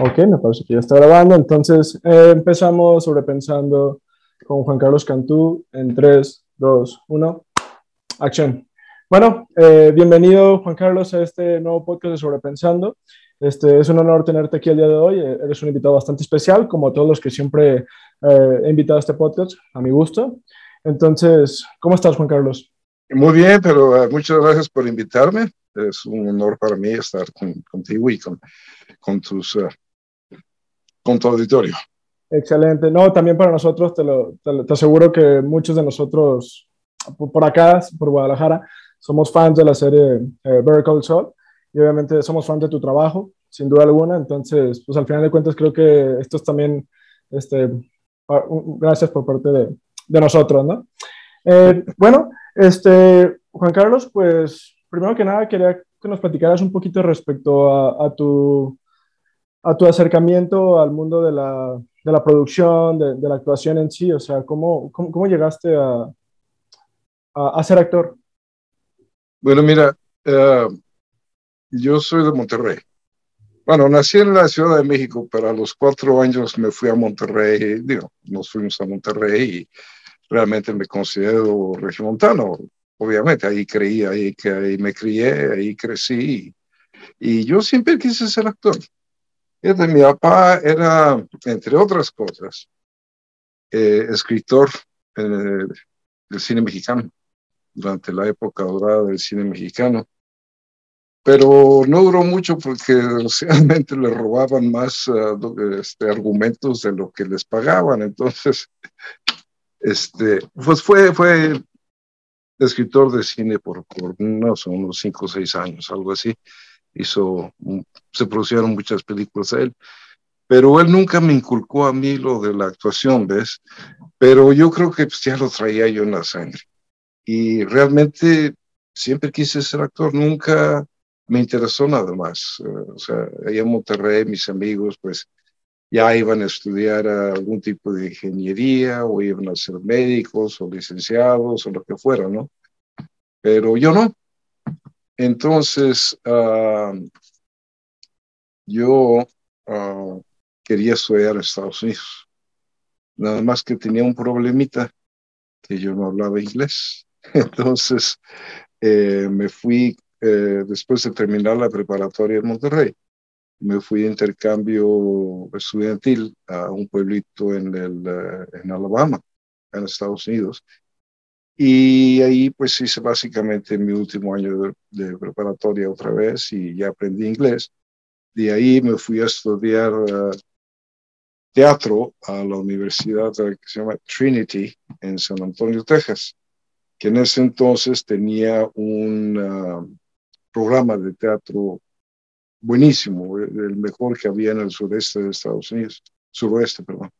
Ok, me parece que ya está grabando. Entonces, eh, empezamos sobrepensando con Juan Carlos Cantú en 3, 2, 1. Acción. Bueno, eh, bienvenido Juan Carlos a este nuevo podcast de Sobrepensando. Este, es un honor tenerte aquí el día de hoy. Eh, eres un invitado bastante especial, como todos los que siempre he invitado a este podcast, a mi gusto. Entonces, ¿cómo estás, Juan Carlos? Muy bien, pero muchas gracias por invitarme. Es un honor para mí estar contigo y con, con tus con tu auditorio. Excelente. No, también para nosotros, te, lo, te, aseguro que muchos de nosotros por acá, por Guadalajara, somos fans de la serie eh, Better Call Saul y obviamente somos fans de tu trabajo, sin duda alguna. Entonces, pues al final de cuentas creo que esto es también, este, gracias por parte de, de nosotros, ¿no? Eh, bueno, este, Juan Carlos, pues primero que nada quería que nos platicaras un poquito respecto a, a tu a tu acercamiento al mundo de la, de la producción, de, la actuación en sí? O sea, ¿cómo, cómo, cómo llegaste a, a, ser actor? Bueno, mira, uh, yo soy de Monterrey. Bueno, nací en la Ciudad de México, pero a los cuatro años me fui a Monterrey, digo, nos fuimos a Monterrey y realmente me considero regiomontano. Obviamente, ahí creí, ahí, ahí me crié, ahí crecí. Y yo siempre quise ser actor mi papá era, entre otras cosas, eh, escritor eh, del cine mexicano, durante la época dorada del cine mexicano. Pero no duró mucho porque realmente le robaban más uh, argumentos de lo que les pagaban. Entonces, este, pues fue, fue escritor de cine por, por unos, unos cinco o seis años, algo así hizo, se produjeron muchas películas a él, pero él nunca me inculcó a mí lo de la actuación, ¿ves? Pero yo creo que pues, ya lo traía yo en la sangre. Y realmente siempre quise ser actor, nunca me interesó nada más. Eh, o sea, allá en Monterrey, mis amigos, pues ya iban a estudiar algún tipo de ingeniería o iban a ser médicos o licenciados o lo que fuera, ¿no? Pero yo no, entonces, uh, yo uh, quería estudiar en Estados Unidos. Nada más que tenía un problemita, que yo no hablaba inglés. Entonces, eh, me fui, eh, después de terminar la preparatoria en Monterrey, me fui de intercambio estudiantil a un pueblito en, el, uh, en Alabama, en Estados Unidos, y ahí pues hice básicamente mi último año de, preparatoria otra vez y ya aprendí inglés. De ahí me fui a estudiar uh, teatro a la universidad que se llama Trinity en San Antonio, Texas, que en ese entonces tenía un uh, programa de teatro buenísimo, el mejor que había en el sureste de Estados Unidos, suroeste, perdón.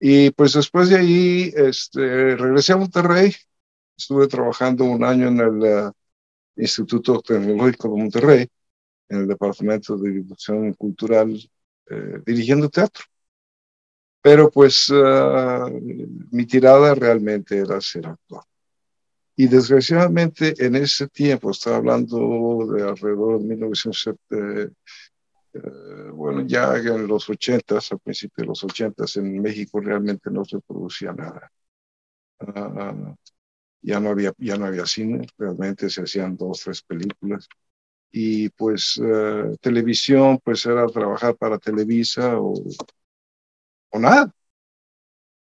Y pues después de ahí este, regresé a Monterrey, estuve trabajando un año en el uh, Instituto Tecnológico de Monterrey, en el Departamento de Difusión Cultural, eh, dirigiendo teatro. Pero pues uh, mi tirada realmente era ser actor. Y desgraciadamente en ese tiempo, estaba hablando de alrededor de 1970, eh, bueno, ya en los ochentas, a principios de los ochentas, en México realmente no se producía nada. Uh, ya no había, ya no había cine, realmente se hacían dos, tres películas. Y pues uh, televisión, pues era trabajar para Televisa o, o nada.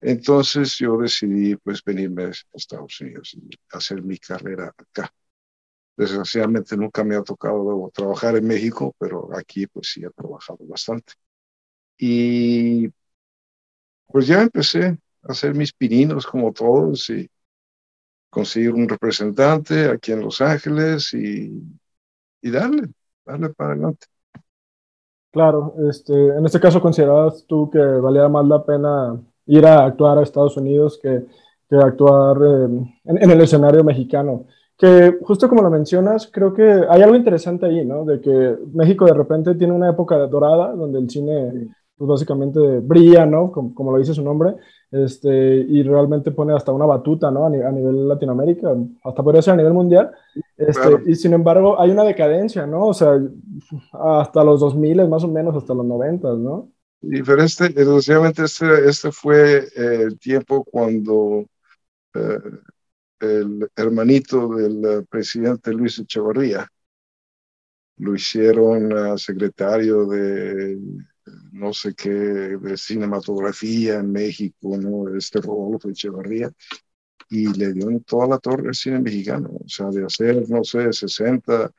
Entonces yo decidí pues venirme a Estados Unidos y hacer mi carrera acá. Desgraciadamente nunca me ha tocado trabajar en México, pero aquí pues sí he trabajado bastante. Y pues ya empecé a hacer mis pininos como todos y conseguir un representante aquí en Los Ángeles y, y darle, darle para adelante. Claro, este, en este caso considerabas tú que valía más la pena ir a actuar a Estados Unidos que, que actuar en, en, el escenario mexicano que justo como lo mencionas, creo que hay algo interesante ahí, ¿no? De que México de repente tiene una época dorada donde el cine, pues básicamente brilla, ¿no? Como, como lo dice su nombre. este, y realmente pone hasta una batuta, ¿no? A, nivel Latinoamérica, hasta podría ser a nivel mundial. Este, Y sin embargo, hay una decadencia, ¿no? O sea, hasta los 2000 más o menos, hasta los 90, ¿no? Y pero este, este, este fue el tiempo cuando eh, el hermanito del eh, presidente Luis Echevarría lo hicieron secretario de no sé qué, de cinematografía en México, ¿no? Este Rodolfo Echevarría, y le dio en toda la torre al cine mexicano, o sea, de hacer, no sé, 60,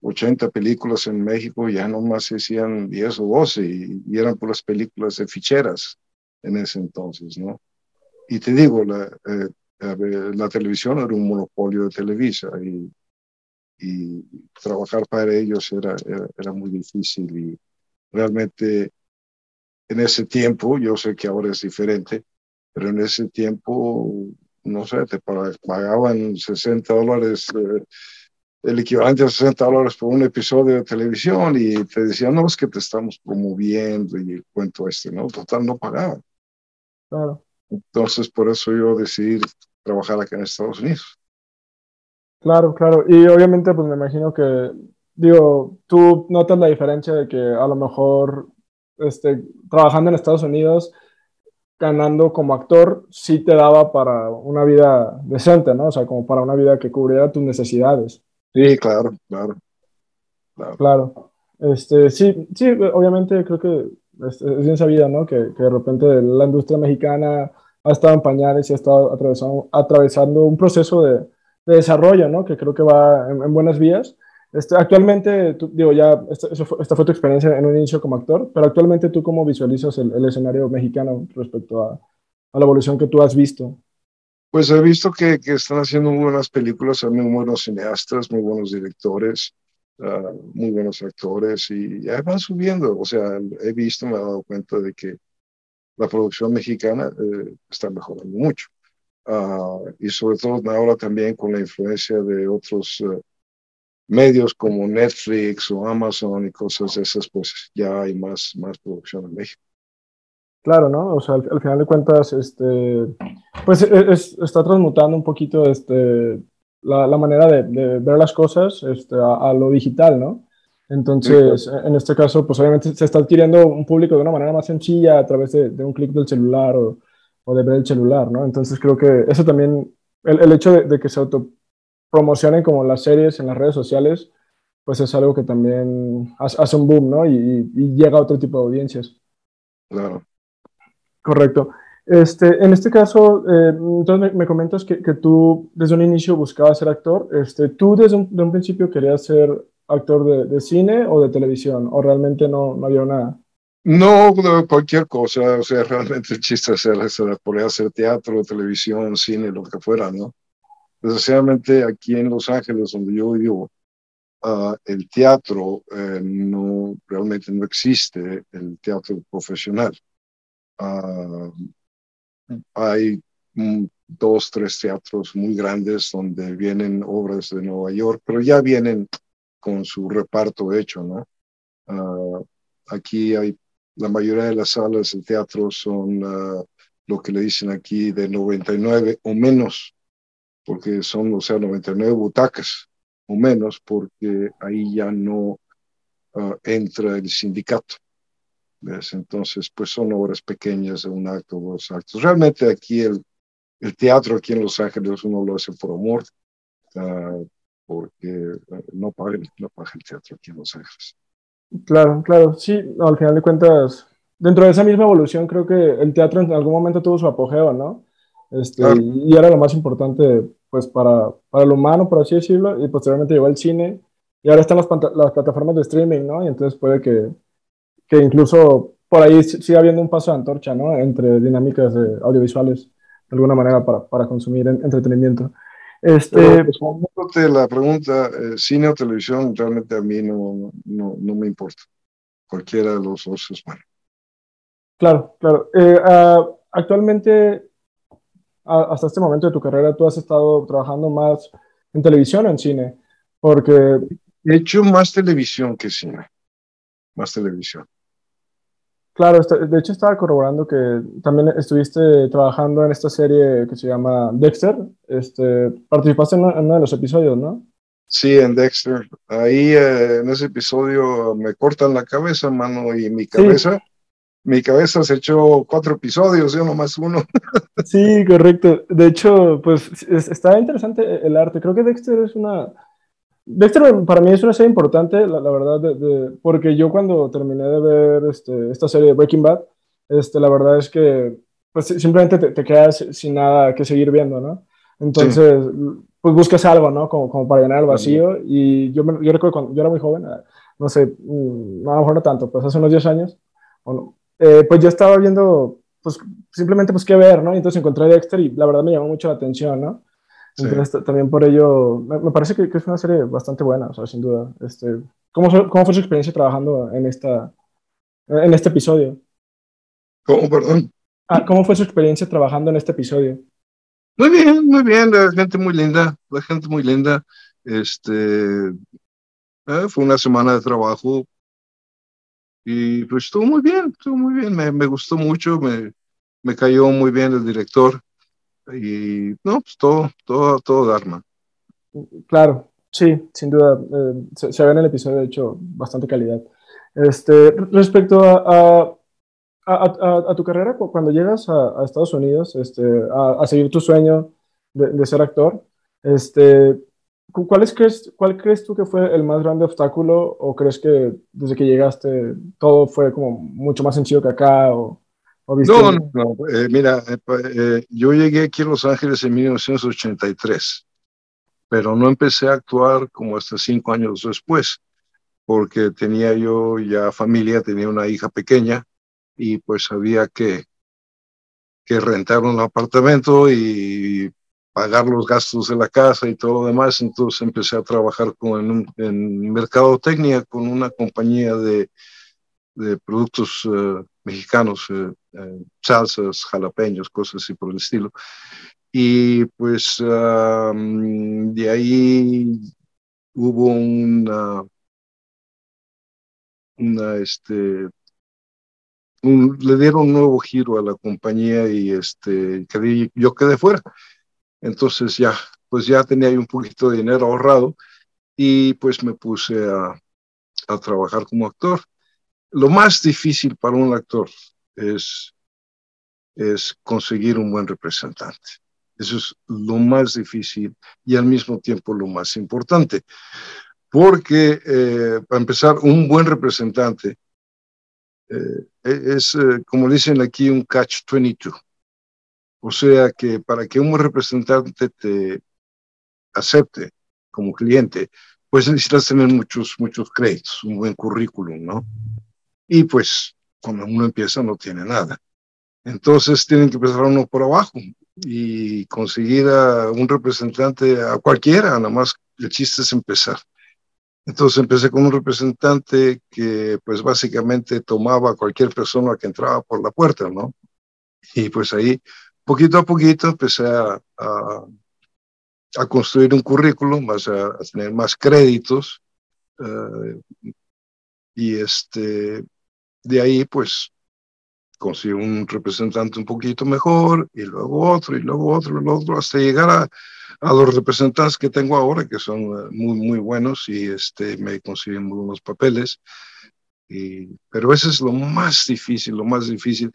80 películas en México, ya nomás se hacían 10 o 12, y, y eran las películas de ficheras en ese entonces, ¿no? Y te digo, la, eh, la televisión era un monopolio de Televisa, y, y trabajar para ellos era, era, era muy difícil, y realmente en ese tiempo, yo sé que ahora es diferente, pero en ese tiempo, no sé, te pagaban 60 dólares, eh, el equivalente a 60 dólares por un episodio de televisión y te decían, no, es que te estamos promoviendo y el cuento este, ¿no? Total, no pagaban. Claro. Entonces, por eso yo decidí trabajar acá en Estados Unidos. Claro, claro. Y obviamente, pues me imagino que digo, tú notas la diferencia de que a lo mejor este, trabajando en Estados Unidos, ganando como actor, sí te daba para una vida decente, ¿no? O sea, como para una vida que cubriera tus necesidades. Sí, claro, claro. Claro. Este, sí, sí, obviamente creo que es, bien sabido, ¿no? Que, que, de repente la industria mexicana ha estado en pañales y ha estado atravesando, atravesando un proceso de, de desarrollo, ¿no? Que creo que va en buenas vías este, actualmente, digo, ya, esta, fue, tu experiencia en un inicio como actor, pero actualmente tú cómo visualizas el, escenario mexicano respecto a, la evolución que tú has visto. Pues he visto que, que, están haciendo muy buenas películas, muy buenos cineastas, muy buenos directores, ah, muy buenos actores y ya van subiendo. O sea, he visto, me he dado cuenta de que la producción mexicana eh, está mejorando mucho. Ah, y sobre todo ahora también con la influencia de otros eh, medios como Netflix o Amazon y cosas de esas, pues ya hay más, más producción en México. Claro, ¿no? O sea, al, final de cuentas, este, pues e, está transmutando un poquito este, la, la manera de, ver las cosas este, a, lo digital, ¿no? Entonces, en este caso, pues obviamente se está adquiriendo un público de una manera más sencilla a través de, un clic del celular o, o, de ver el celular, ¿no? Entonces creo que eso también, el, el hecho de, de, que se auto promocionen como las series en las redes sociales, pues es algo que también hace un boom, ¿no? Y, llega a otro tipo de audiencias. Claro. Correcto. Este, en este caso, eh, entonces me, comentas que, que, tú desde un inicio buscabas ser actor. Este, ¿Tú desde un, un principio querías ser actor de, de, cine o de televisión? ¿O realmente no, no había una...? No, cualquier cosa. O sea, realmente el chiste es hacer, poder hacer teatro, televisión, cine, lo que fuera, ¿no? Desgraciadamente aquí en Los Ángeles, donde yo vivo, ah, el teatro eh, no realmente no existe, el teatro profesional. Ah, hay dos, tres teatros muy grandes donde vienen obras de Nueva York, pero ya vienen con su reparto hecho, ¿no? Ah, aquí hay la mayoría de las salas de teatro son lo que le dicen aquí de 99 o menos porque son, o sea, 99 butacas o menos, porque ahí ya no ah, entra el sindicato. ¿Ves? Entonces, pues son obras pequeñas de un acto o dos actos. Realmente aquí el, el teatro aquí en Los Ángeles uno lo hace por amor, uh, porque ah, no paga, no paga el teatro aquí en Los Ángeles. Claro, claro, sí, al final de cuentas, dentro de esa misma evolución creo que el teatro en algún momento tuvo su apogeo, ¿no? Este, Y era lo más importante pues para, para el humano, por así decirlo, y posteriormente llegó el cine, y ahora están las, las plataformas de streaming, ¿no? Y entonces puede que, que incluso por ahí siga habiendo un paso de antorcha, ¿no? Entre dinámicas audiovisuales, de alguna manera, para, para consumir entretenimiento. Este, pues, la pregunta, eh, cine o televisión, realmente a mí no, no, no, me importa. Cualquiera de los dos es bueno. Claro, claro. Eh, ah, actualmente hasta este momento de tu carrera tú has estado trabajando más en televisión o en cine? Porque... He hecho más televisión que cine, más televisión. Claro, de hecho estaba corroborando que también estuviste trabajando en esta serie que se llama Dexter. Este, participaste en uno, de los episodios, ¿no? Sí, en Dexter. Ahí eh, en ese episodio me cortan la cabeza, mano, y mi cabeza, mi cabeza se echó cuatro episodios, yo nomás uno. sí, correcto. De hecho, pues está interesante el arte. Creo que Dexter es una Dexter para mí es una serie importante, la, verdad, porque yo cuando terminé de ver este, esta serie de Breaking Bad, este, la verdad es que pues, simplemente te, quedas sin nada que seguir viendo, ¿no? Entonces, pues buscas algo, ¿no? Como, como para llenar el vacío. Y yo, yo recuerdo cuando yo era muy joven, ah, no sé, mm, a lo mejor no tanto, pues hace unos 10 años, eh, pues yo estaba viendo, pues simplemente pues qué ver, ¿no? Y entonces encontré Dexter y la verdad me llamó mucho la atención, ¿no? Entonces, también por ello, me, parece que, es una serie bastante buena, o sea, sin duda. Este, ¿cómo, fue, ¿Cómo fue su experiencia trabajando en, esta, en este episodio? ¿Cómo, perdón? Ah, ¿Cómo fue su experiencia trabajando en este episodio? Muy bien, muy bien, la gente muy linda, la gente muy linda. Este, eh, fue una semana de trabajo y pues estuvo muy bien, estuvo muy bien, me, me gustó mucho, me, me cayó muy bien el director y no, pues todo, todo, todo Dharma. Claro, sí, sin duda. Eh, se, ve en el episodio, de hecho, bastante calidad. Este, respecto a, a, a, tu carrera, cuando llegas a, Estados Unidos este, a, seguir tu sueño de, ser actor, este, ¿cuál, crees, ¿cuál crees tú que fue el más grande obstáculo o crees que desde que llegaste todo fue como mucho más sencillo que acá? O, no, no, eh, mira, eh, eh, yo llegué aquí a Los Ángeles en 1983, pero no empecé a actuar como hasta cinco años después, porque tenía yo ya familia, tenía una hija pequeña y pues había que, que rentar un apartamento y pagar los gastos de la casa y todo lo demás. Entonces empecé a trabajar con, en, en mercadotecnia con una compañía de, de productos mexicanos, eh, salsas, jalapeños, cosas así por el estilo. Y pues de ahí hubo una, una este, le dieron un nuevo giro a la compañía y este, yo quedé fuera. Entonces ya, pues ya tenía un poquito de dinero ahorrado y pues me puse a, a trabajar como actor lo más difícil para un actor es, es conseguir un buen representante. Eso es lo más difícil y al mismo tiempo lo más importante. Porque, eh, para empezar, un buen representante eh, es, eh, como dicen aquí, un catch-22. O sea que para que un buen representante te acepte como cliente, pues necesitas tener muchos, muchos créditos, un buen currículum, ¿no? Y pues cuando uno empieza no tiene nada. Entonces tienen que empezar uno por abajo y conseguir a un representante, a cualquiera, nada más el chiste es empezar. Entonces empecé con un representante que pues básicamente tomaba a cualquier persona que entraba por la puerta, ¿no? Y pues ahí, poquito a poquito, empecé a, a, construir un currículum, a, a tener más créditos. Uh, y este, de ahí, pues, consigo un representante un poquito mejor, y luego otro, y luego otro, y luego otro, hasta llegar a, los representantes que tengo ahora, que son eh, muy, muy buenos, y este, me consiguen buenos papeles. Y, pero eso es lo más difícil, lo más difícil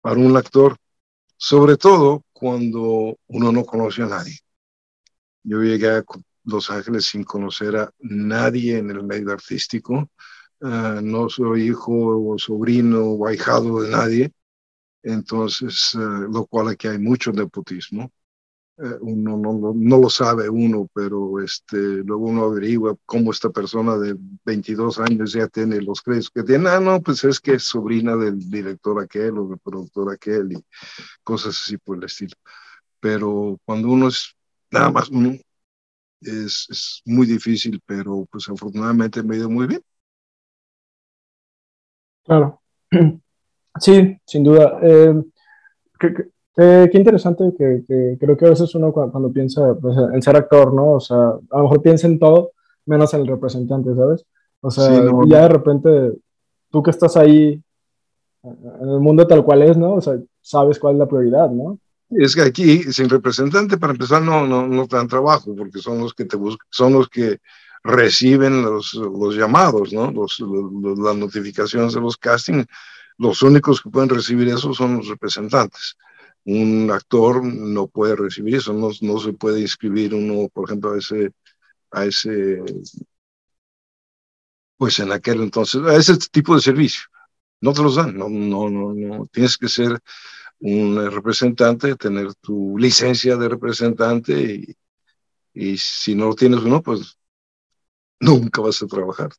para un actor, sobre todo cuando uno no conoce a nadie. Yo llegué a Los Ángeles sin conocer a nadie en el medio artístico Ah, no soy hijo o sobrino o ahijado de nadie, entonces, eh, lo cual aquí hay mucho nepotismo. Eh, uno no, lo sabe uno, pero este, luego uno averigua cómo esta persona de 22 años ya tiene los créditos que tiene. Ah, no, pues es que es sobrina del director aquel o del productor aquel y cosas así por el estilo. Pero cuando uno es nada más es, es muy difícil, pero pues afortunadamente me ha ido muy bien. Claro. Sí, sin duda. Eh, qué, interesante que, creo que a veces uno cuando, piensa pues, en ser actor, ¿no? O sea, a lo mejor piensa en todo menos en el representante, ¿sabes? O sea, ya de repente, tú que estás ahí, en el mundo tal cual es, ¿no? O sea, sabes cuál es la prioridad, ¿no? Es que aquí, sin representante, para empezar, no, no, no te dan trabajo, porque son los que te buscan, son los que reciben los, los llamados, ¿no? Los, las notificaciones de los castings. Los únicos que pueden recibir eso son los representantes. Un actor no puede recibir eso, no, no se puede inscribir uno, por ejemplo, a ese, a ese, pues en aquel entonces, a ese tipo de servicio. No te los dan, no, no, no, no. Tienes que ser un representante, tener tu licencia de representante y, y si no tienes uno, pues nunca vas a trabajar.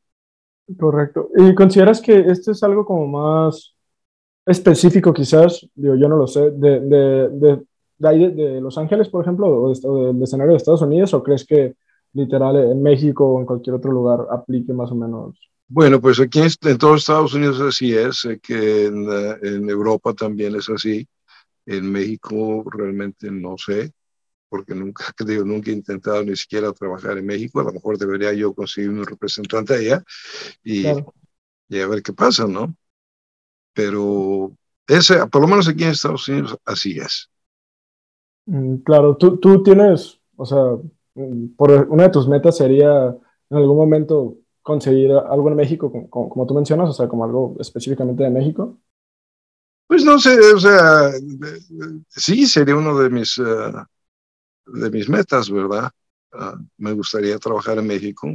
Correcto. ¿Y consideras que esto es algo como más específico quizás, digo, yo no lo sé, de, de, de, de, de Los Ángeles, por ejemplo, o, del escenario de Estados Unidos, o crees que literal en México o en cualquier otro lugar aplique más o menos? Bueno, pues aquí en, todos Estados Unidos así es, que en, en Europa también es así, en México realmente no sé, porque nunca, digo, nunca he intentado ni siquiera trabajar en México, a lo mejor debería yo conseguir un representante allá y, y a ver qué pasa, ¿no? Pero ese, por lo menos aquí en Estados Unidos, así es. Mm, claro, tú, tú tienes, o sea, mm, por una de tus metas sería en algún momento conseguir algo en México, como, como, tú mencionas, o sea, como algo específicamente de México. Pues no sé, o sea, sí sería uno de mis, uh, de mis metas, ¿verdad? Uh, me gustaría trabajar en México.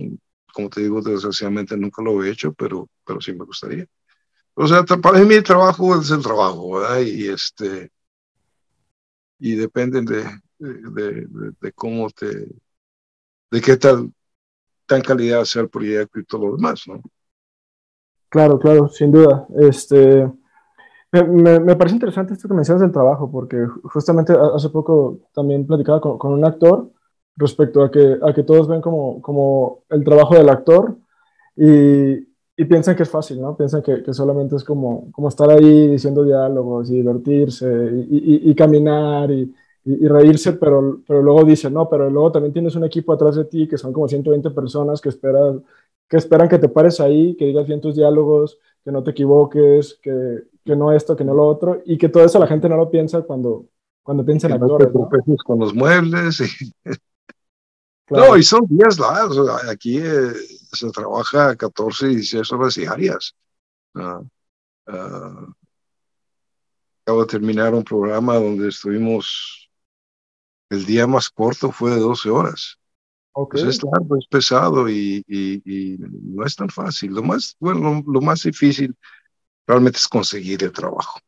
Como te digo, desgraciadamente nunca lo he hecho, pero, pero sí me gustaría. O sea, para mí el trabajo es el trabajo, ¿verdad? Y este, y dependen de, de, de, cómo te, de qué tal, tan calidad sea el proyecto y todo lo demás, ¿no? Claro, claro, sin duda. Este, me, me, parece interesante esto que mencionas del trabajo, porque justamente hace poco también platicaba con, con, un actor respecto a que, a que todos ven como, como el trabajo del actor y, y piensan que es fácil, ¿no? Piensan que, que, solamente es como, como estar ahí diciendo diálogos y divertirse y, y, y caminar y, reírse, pero, pero luego dicen, no, pero luego también tienes un equipo atrás de ti que son como 120 personas que esperan que, esperan que te pares ahí, que digas bien tus diálogos, que no te equivoques, que, que no esto, que no lo otro, y que todo eso la gente no lo piensa cuando, cuando piensa en actores. No te ¿no? con los muebles y... Claro. No, y son días largos. Aquí eh, se trabaja 14 y 16 horas diarias. Uh, uh, acabo de terminar un programa donde estuvimos, el día más corto fue de 12 horas. Okay. Pues es largo, es pesado y, y, y, no es tan fácil. Lo más, bueno, lo, lo, más difícil realmente es conseguir el trabajo.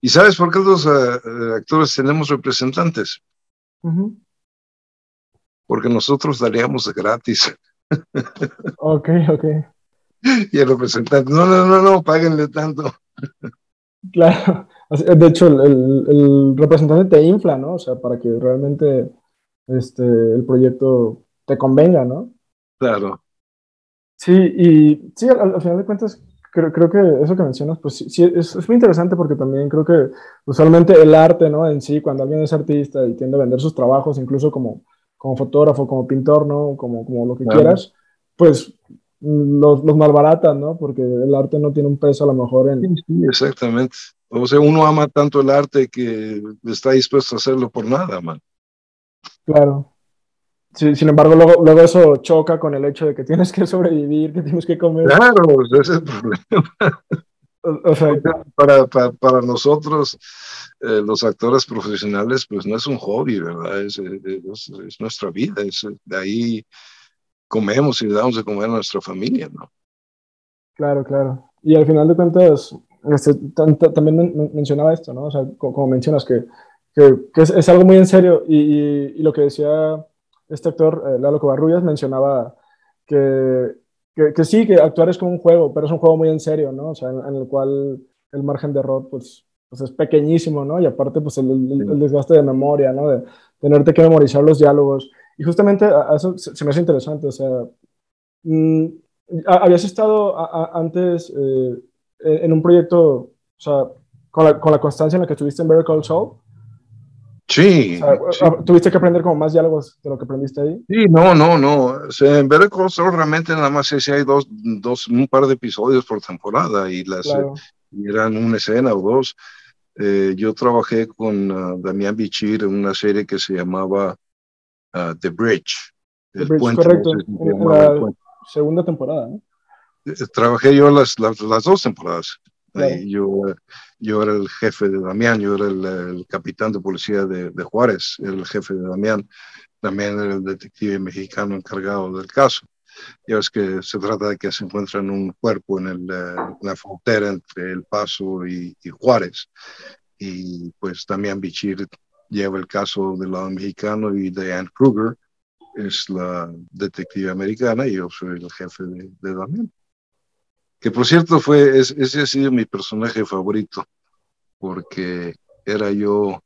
¿Y sabes por qué los uh, actores tenemos representantes? Uh -huh porque nosotros daríamos gratis. Ok, ok. Y el representante, no, no, no, no, páguenle tanto. Claro, de hecho el, el, representante te infla, ¿no? O sea, para que realmente este, el proyecto te convenga, ¿no? Claro. Sí, y sí, al, al final de cuentas, creo, creo, que eso que mencionas, pues sí, sí es, es, muy interesante porque también creo que usualmente el arte, ¿no? En sí, cuando alguien es artista y tiende a vender sus trabajos, incluso como como fotógrafo, como pintor, ¿no? Como, como lo que claro. quieras, pues los, los, malbaratan, ¿no? Porque el arte no tiene un peso a lo mejor en... Sí, sí, exactamente. O sea, uno ama tanto el arte que está dispuesto a hacerlo por nada, man. Claro. Sin embargo, luego, luego eso choca con el hecho de que tienes que sobrevivir, que tienes que comer. Claro, ese es el problema. O, sea, para, para, para nosotros, eh, los actores profesionales, pues no es un hobby, ¿verdad? Es, es, es, nuestra vida, es, de ahí comemos y le damos de comer a nuestra familia, ¿no? Claro, claro. Y al final de cuentas, este, también men mencionaba esto, ¿no? O sea, como, como mencionas, que, que, que es, es, algo muy en serio y, y, y, lo que decía este actor, eh, Lalo Covarrubias, mencionaba que, que, que, sí, que actuar es como un juego, pero es un juego muy en serio, ¿no? O sea, en, en el cual el margen de error, pues, pues es pequeñísimo, ¿no? Y aparte, pues el, el, el, desgaste de memoria, ¿no? De tenerte que memorizar los diálogos. Y justamente a, a eso se, se, me hace interesante, o sea, mmm, habías estado a, antes eh, en un proyecto, o sea, con la, con la, constancia en la que estuviste en Better Call Saul. Sí, o sea, sí, ¿Tuviste que aprender como más diálogos de lo que aprendiste ahí? Sí, no, no, no. En Better Call Saul realmente nada más si hay dos, dos, un par de episodios por temporada y las, claro eran una escena o dos. Eh, yo trabajé con uh, Damián Bichir en una serie que se llamaba uh, The Bridge. The Bridge, correcto. en, la segunda temporada, ¿no? Eh, trabajé yo las, las, las dos temporadas. Yo, yo era el jefe de Damián, yo era el, capitán de policía de, de, Juárez, el jefe de Damián. Damián era el detective mexicano encargado del caso. Ya ves que se trata de que se encuentran un cuerpo en, el, eh, la frontera entre El Paso y, y, Juárez. Y pues Damián Bichir lleva el caso del lado mexicano y Diane Kruger es la detective americana y yo soy el jefe de, de Damián que por cierto fue, ese ha sido mi personaje favorito, porque era yo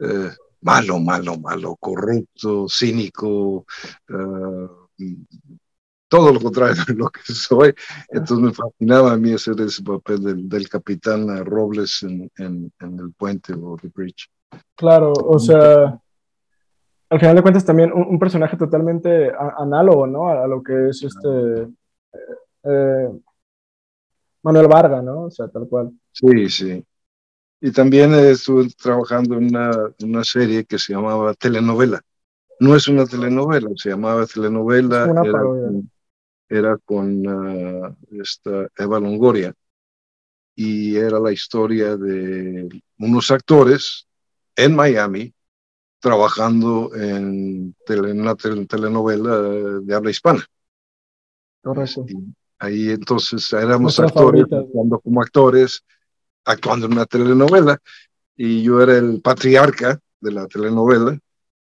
eh, malo, malo, malo, corrupto, cínico, eh, todo lo contrario de lo que soy. Entonces me fascinaba a mí hacer ese papel del, capitán Robles en, en, el puente o The Bridge. Claro, o sea, al final de cuentas también un, personaje totalmente análogo, ¿no? A, lo que es este... Eh, Manuel Varga, ¿no? O sea, tal cual. Sí, sí. Y también estuve trabajando en una, una serie que se llamaba Telenovela. No es una telenovela, se llamaba Telenovela. era, con, era con ah, esta Eva Longoria. Y era la historia de unos actores en Miami trabajando en, una telenovela de habla hispana. Correcto. Ahí entonces éramos actores, actuando como actores, actuando en una telenovela, y yo era el patriarca de la telenovela,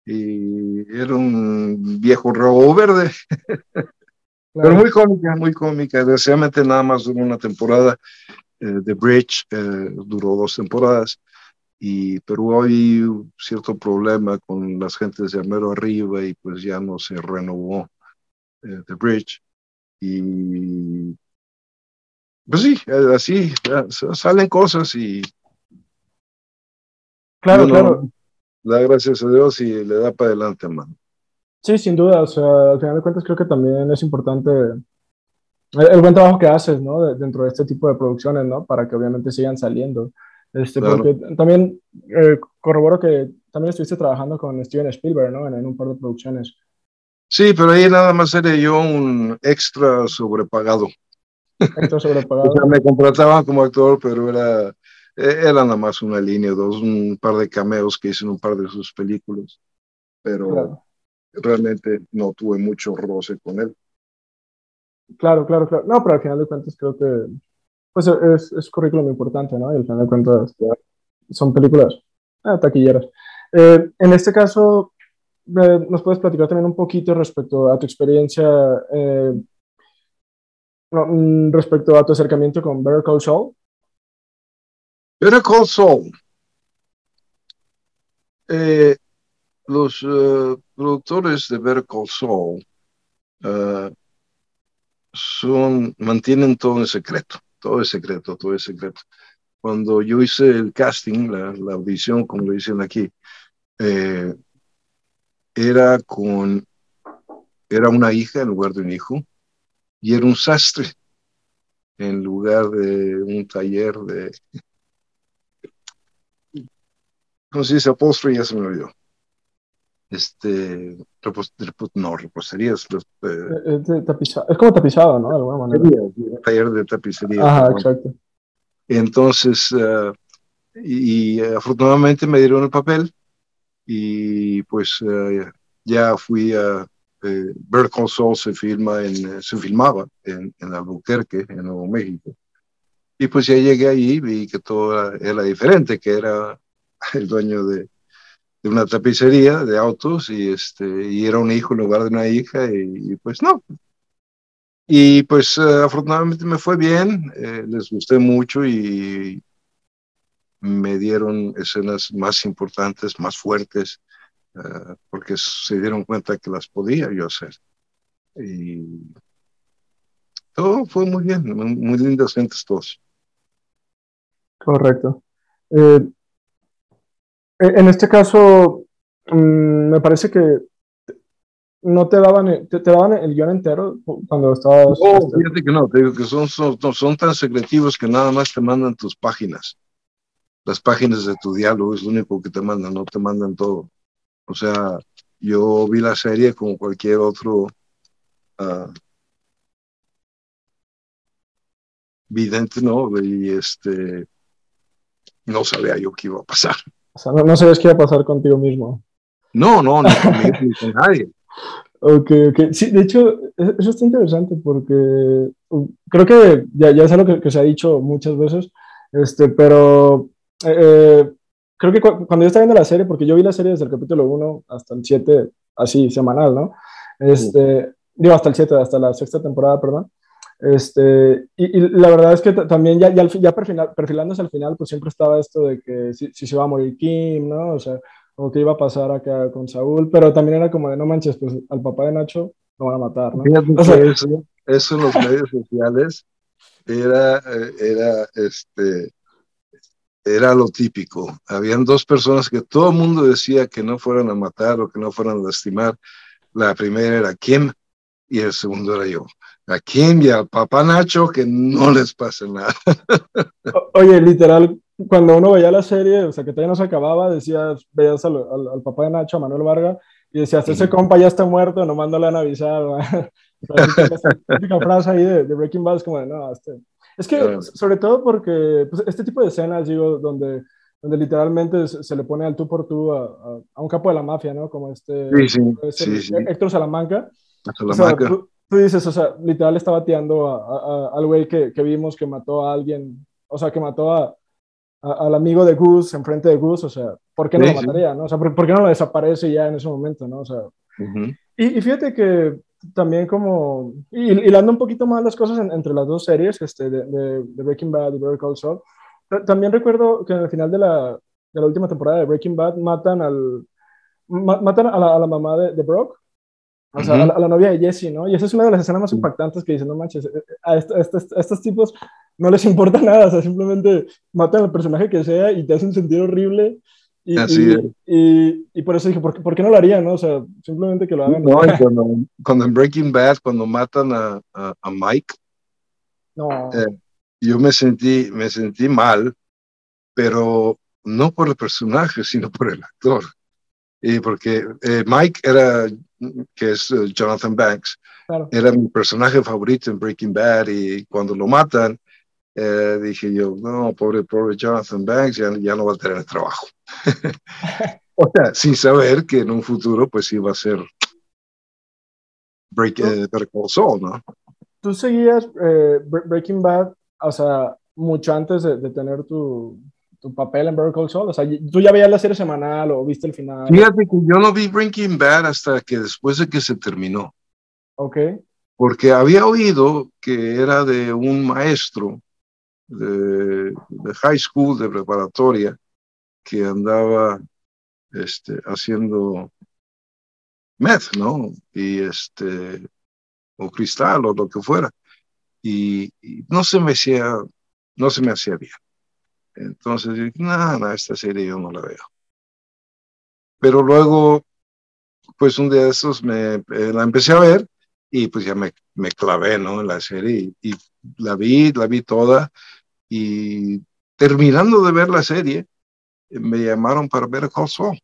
y era un viejo robo verde. Pero muy cómica, muy cómica. Desgraciadamente nada más duró una temporada. Eh, The Bridge eh, duró dos temporadas. Y, pero hay cierto problema con las gentes de Amero Arriba y pues ya no se renovó eh, The Bridge. Y pues sí, así salen cosas y claro, claro. Da gracias a Dios y le da para adelante, hermano. Sí, sin duda, o sea, al final de cuentas creo que también es importante el, buen trabajo que haces, ¿no? dentro de este tipo de producciones, ¿no? Para que obviamente sigan saliendo. Este, Porque también eh, corroboro que también estuviste trabajando con Steven Spielberg, ¿no? en un par de producciones. Sí, pero ahí nada más era yo un extra sobrepagado. Extra sobrepagado. o sea, me contrataban como actor, pero era, e, era nada más una línea, dos, un par de cameos que hice en un par de sus películas. Pero realmente no tuve mucho roce con él. Claro, claro, claro. No, pero al final de cuentas creo que pues es, es currículum importante, ¿no? Y al final de cuentas son películas ah, taquilleras. Eh, en este caso, ¿Nos puedes platicar también un poquito respecto a tu experiencia, eh, mm, respecto a tu acercamiento con Better Call Saul? Better Call Saul. Eh, los eh, productores de Better Call Saul son, mantienen todo en secreto, todo es secreto, todo es secreto. Cuando yo hice el casting, la, la audición, como lo dicen aquí, eh, era con, era una hija en lugar de un hijo, y era un sastre en lugar de un taller de, ¿cómo se dice? Upholstery, ya se me olvidó. Este, no, reposterías. Los, eh, es, como tapizado, ¿no? De alguna manera. taller de tapicería. Ajá, exacto. Entonces, uh, y, y, afortunadamente me dieron el papel y pues eh, ya fui a eh, Bird Console se filma en, se filmaba en, en, Albuquerque, en Nuevo México. Y pues ya llegué ahí y vi que todo era, diferente, que era el dueño de, de, una tapicería de autos y, este, y era un hijo en lugar de una hija y, pues no. Y pues eh, afortunadamente me fue bien, les gusté mucho y, me dieron escenas más importantes, más fuertes, uh, porque se dieron cuenta que las podía yo hacer. Y todo fue muy bien, muy, lindas gentes todos. Correcto. Eh, en este caso, mmm, me parece que no te daban, te, daban el guion entero cuando estabas... No, este, fíjate que no, te digo que son, son, son tan secretivos que nada más te mandan tus páginas. Las páginas de tu diálogo es lo único que te mandan, no te mandan todo. O sea, yo vi la serie como cualquier otro uh, vidente, ¿no? Y este, no sabía yo qué iba a pasar. O sea, no, no sabías qué iba a pasar contigo mismo. No, no, ni conmigo ni con nadie. Ok, ok. Sí, de hecho, eso está interesante porque uh, creo que ya, ya es algo que, que, se ha dicho muchas veces, este, pero eh, eh creo que cuando yo estaba viendo la serie, porque yo vi la serie desde el capítulo 1 hasta el 7, así, semanal, ¿no? Este, Digo, hasta el 7, hasta la sexta temporada, perdón. Este, y, y, la verdad es que también ya, ya, ya perfilándose al final, pues siempre estaba esto de que si, si, se iba a morir Kim, ¿no? O sea, o qué iba a pasar acá con Saúl, pero también era como de no manches, pues al papá de Nacho lo van a matar, ¿no? O sea, eso, eso en los medios sociales era, eh, era, este, era lo típico. Habían dos personas que todo el mundo decía que no fueran a matar o que no fueran a lastimar. La primera era Kim y el segundo era yo. A Kim y al papá Nacho que no les pase nada. Oye, literal, cuando uno veía la serie, o sea, que todavía no se acababa, decías, veías al, al, papá de Nacho, a Manuel Vargas, y decías, ese compa ya está muerto, nomás no le han avisado. la típica frase ahí de, de, Breaking Bad es como de, no, este... Es que, sobre todo porque pues, este tipo de escenas, digo, donde, donde literalmente se, le pone al tú por tú a, a, a, un capo de la mafia, ¿no? Como este, sí, sí, sí. Héctor Salamanca. Salamanca. O sea, tú, tú, dices, o sea, literal está bateando a, al güey que, que vimos que mató a alguien, o sea, que mató a, al amigo de Gus, enfrente de Gus, o sea, ¿por qué no lo mataría, no? O sea, ¿por, ¿por, qué no lo desaparece ya en ese momento, no? O sea, uh -huh. y, y, fíjate que también como, y, hilando un poquito más las cosas en, entre las dos series, este, de, de, de, Breaking Bad y Better Call Saul, también recuerdo que en el final de la, de la última temporada de Breaking Bad matan al, ma, matan a la, a la, mamá de, de Brock, o sea, uh -huh. a, la, a, la, novia de Jesse, ¿no? Y esa es una de las escenas más impactantes que dicen, no manches, eh, eh, a, est est est estos tipos no les importa nada, o sea, simplemente matan al personaje que sea y te hacen sentir horrible. Y, Así y, y, y, por eso dije, ¿por qué, ¿por qué, no lo harían? No? O sea, simplemente que lo hagan. No, cuando, cuando, en Breaking Bad, cuando matan a, a, a Mike, no. eh, yo me sentí, me sentí mal, pero no por el personaje, sino por el actor. Y porque eh, Mike era, que es uh, Jonathan Banks, claro. era mi personaje favorito en Breaking Bad y cuando lo matan, eh, dije yo, no, pobre, pobre Jonathan Banks, ya, ya no va a tener trabajo. o sea, sin saber que en un futuro pues iba a ser break, eh, Saul, ¿no? ¿Tú seguías eh, Breaking Bad, o sea, mucho antes de, de tener tu, tu, papel en Better Call Saul? O sea, ¿tú ya veías la serie semanal o viste el final? Fíjate que yo no vi Breaking Bad hasta que después de que se terminó. Ok. Porque había oído que era de un maestro de, de, high school, de preparatoria, que andaba este, haciendo meth, ¿no? Y este, o cristal o lo que fuera. Y, y no se me hacía, no se me hacía bien. Entonces nada, no, esta serie yo no la veo. Pero luego, pues un día de estos me, eh, la empecé a ver y pues ya me, me clavé, ¿no? En la serie y, y la vi, la vi toda y terminando de ver la serie, me llamaron para ver Saul.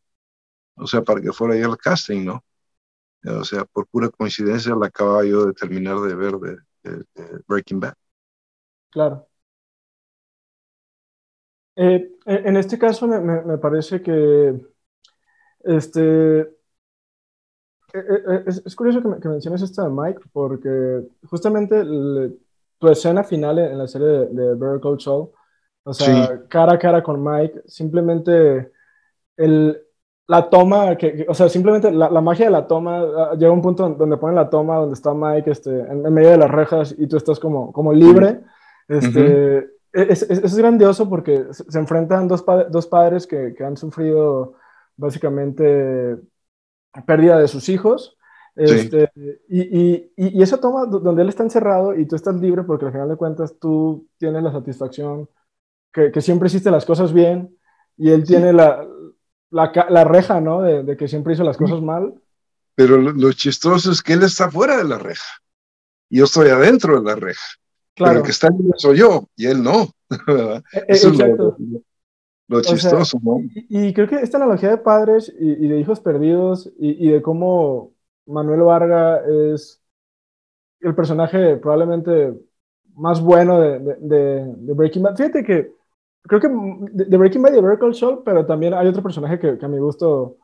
O sea, para que fuera yo el casting, ¿no? O sea, por pura coincidencia la acababa yo de terminar de ver de, de, de Breaking Bad. Claro. Eh, en este caso me, me, parece que este, eh, eh, es, es, curioso que, que, menciones esta de Mike porque justamente le, tu escena final en la serie de, de Better Call Saul, o sea, sí. cara a cara con Mike, simplemente el, la toma, que, o sea, simplemente la, la, magia de la toma, uh, llega un punto donde ponen la toma donde está Mike este, en, en, medio de las rejas y tú estás como, como libre. Este, uh -huh. es, es, es, grandioso porque se, se enfrentan dos, pa dos padres que, que, han sufrido básicamente pérdida de sus hijos este, sí. y, y, y, esa toma donde él está encerrado y tú estás libre porque al final de cuentas tú tienes la satisfacción que, que siempre hiciste las cosas bien y él sí. tiene la, la, la, reja, ¿no? De, de, que siempre hizo las cosas mal. Pero lo, chistoso es que él está fuera de la reja. Y yo estoy adentro de la reja. Claro. Pero el que está ahí soy yo y él no. E, e, Eso es lo, chistoso, ¿no? Y, creo que esta analogía de padres y, de hijos perdidos y, de cómo Manuel Varga es el personaje probablemente más bueno de, de, Breaking Bad. Fíjate que creo que de, Breaking Bad y de Call Saul, pero también hay otro personaje que, que, a mi gusto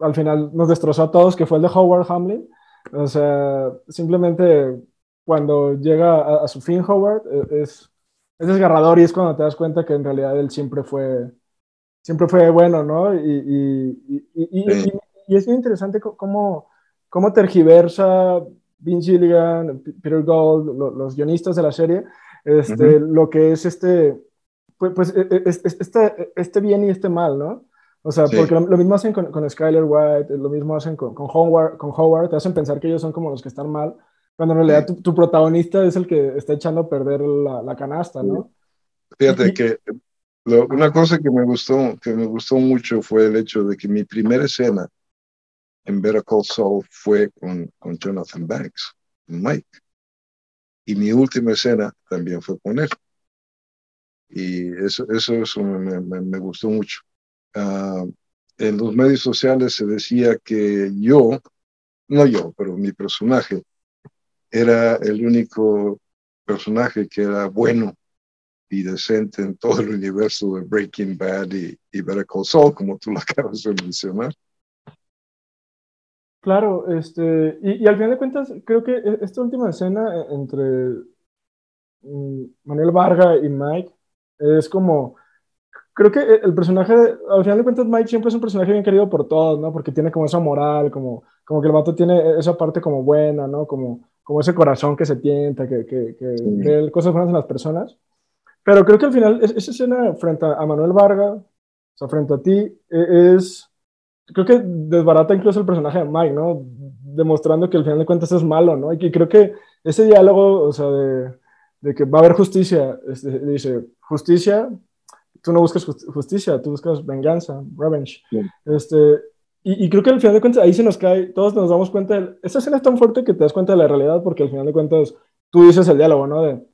al final nos destrozó a todos, que fue el de Howard Hamlin. O sea, simplemente cuando llega a, su fin Howard e, es, es, desgarrador y es cuando te das cuenta que en realidad él siempre fue, siempre fue bueno, ¿no? Y, y, y, y es bien interesante cómo, cómo tergiversa Vince Gilligan, Peter Gold, los guionistas de la serie, este, lo que es este, pues, pues e, e, este, este bien y este mal, ¿no? O sea, porque lo, mismo hacen con, con, Skyler White, lo mismo hacen con, con, Howard, con Howard, te hacen pensar que ellos son como los que están mal, cuando en realidad tu, protagonista es el que está echando a perder la, la canasta, ¿no? Fíjate que una cosa que me gustó, que me gustó mucho fue el hecho de que mi primera escena en Better Call Saul fue con, con Jonathan Banks, Mike. Y mi última escena también fue con él. Y eso, eso, eso me, me, gustó mucho. Ah, en los medios sociales se decía que yo, no yo, pero mi personaje, era el único personaje que era bueno y decente en todo el universo de Breaking Bad y, y Better Call Saul, como tú lo acabas de mencionar. Claro, este, y, al final de cuentas, creo que e, esta última escena e, entre mm, Manuel Varga y Mike es como, creo que e, el personaje, al final de cuentas, Mike siempre es un personaje bien querido por todos, ¿no? Porque tiene como esa moral, como, como que el vato tiene esa parte como buena, ¿no? Como, como ese corazón que se tienta, que, que, que ve cosas buenas en las personas. Pero creo que al final, esa escena frente a Manuel Varga, o sea, frente a ti, es creo que desbarata incluso el personaje de Mike, ¿no? Demostrando que al final de cuentas es malo, ¿no? Y creo que ese diálogo, o sea, de, de que va a haber justicia, este, dice, justicia, tú no buscas justicia, tú buscas venganza, revenge. Este, y, y, creo que al final de cuentas ahí se nos cae, todos nos damos cuenta, de, esa escena es tan fuerte que te das cuenta de la realidad porque al final de cuentas tú dices el diálogo, ¿no? De,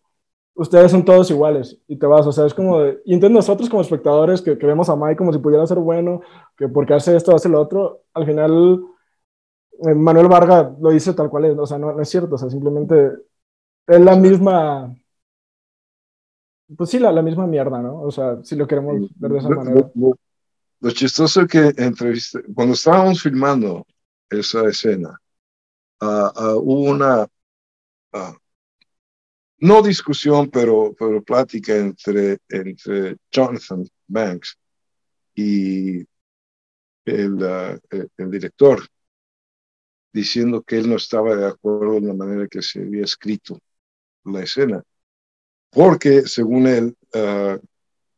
ustedes son todos iguales y te vas, o sea, es como, de, y entonces nosotros como espectadores que, que, vemos a Mike como si pudiera ser bueno, que porque hace esto, hace lo otro, al final eh, Manuel Varga lo dice tal cual es, o sea, no, no, es cierto, o sea, simplemente es la misma, pues sí, la, la misma mierda, ¿no? O sea, si lo queremos ver de esa manera. Lo, chistoso es que entrevisté, cuando estábamos filmando esa escena, uh, uh, hubo una... Uh, no discusión, pero, pero plática entre, entre Jonathan Banks y el, uh, el, director, diciendo que él no estaba de acuerdo en la manera que se había escrito la escena, porque según él, uh,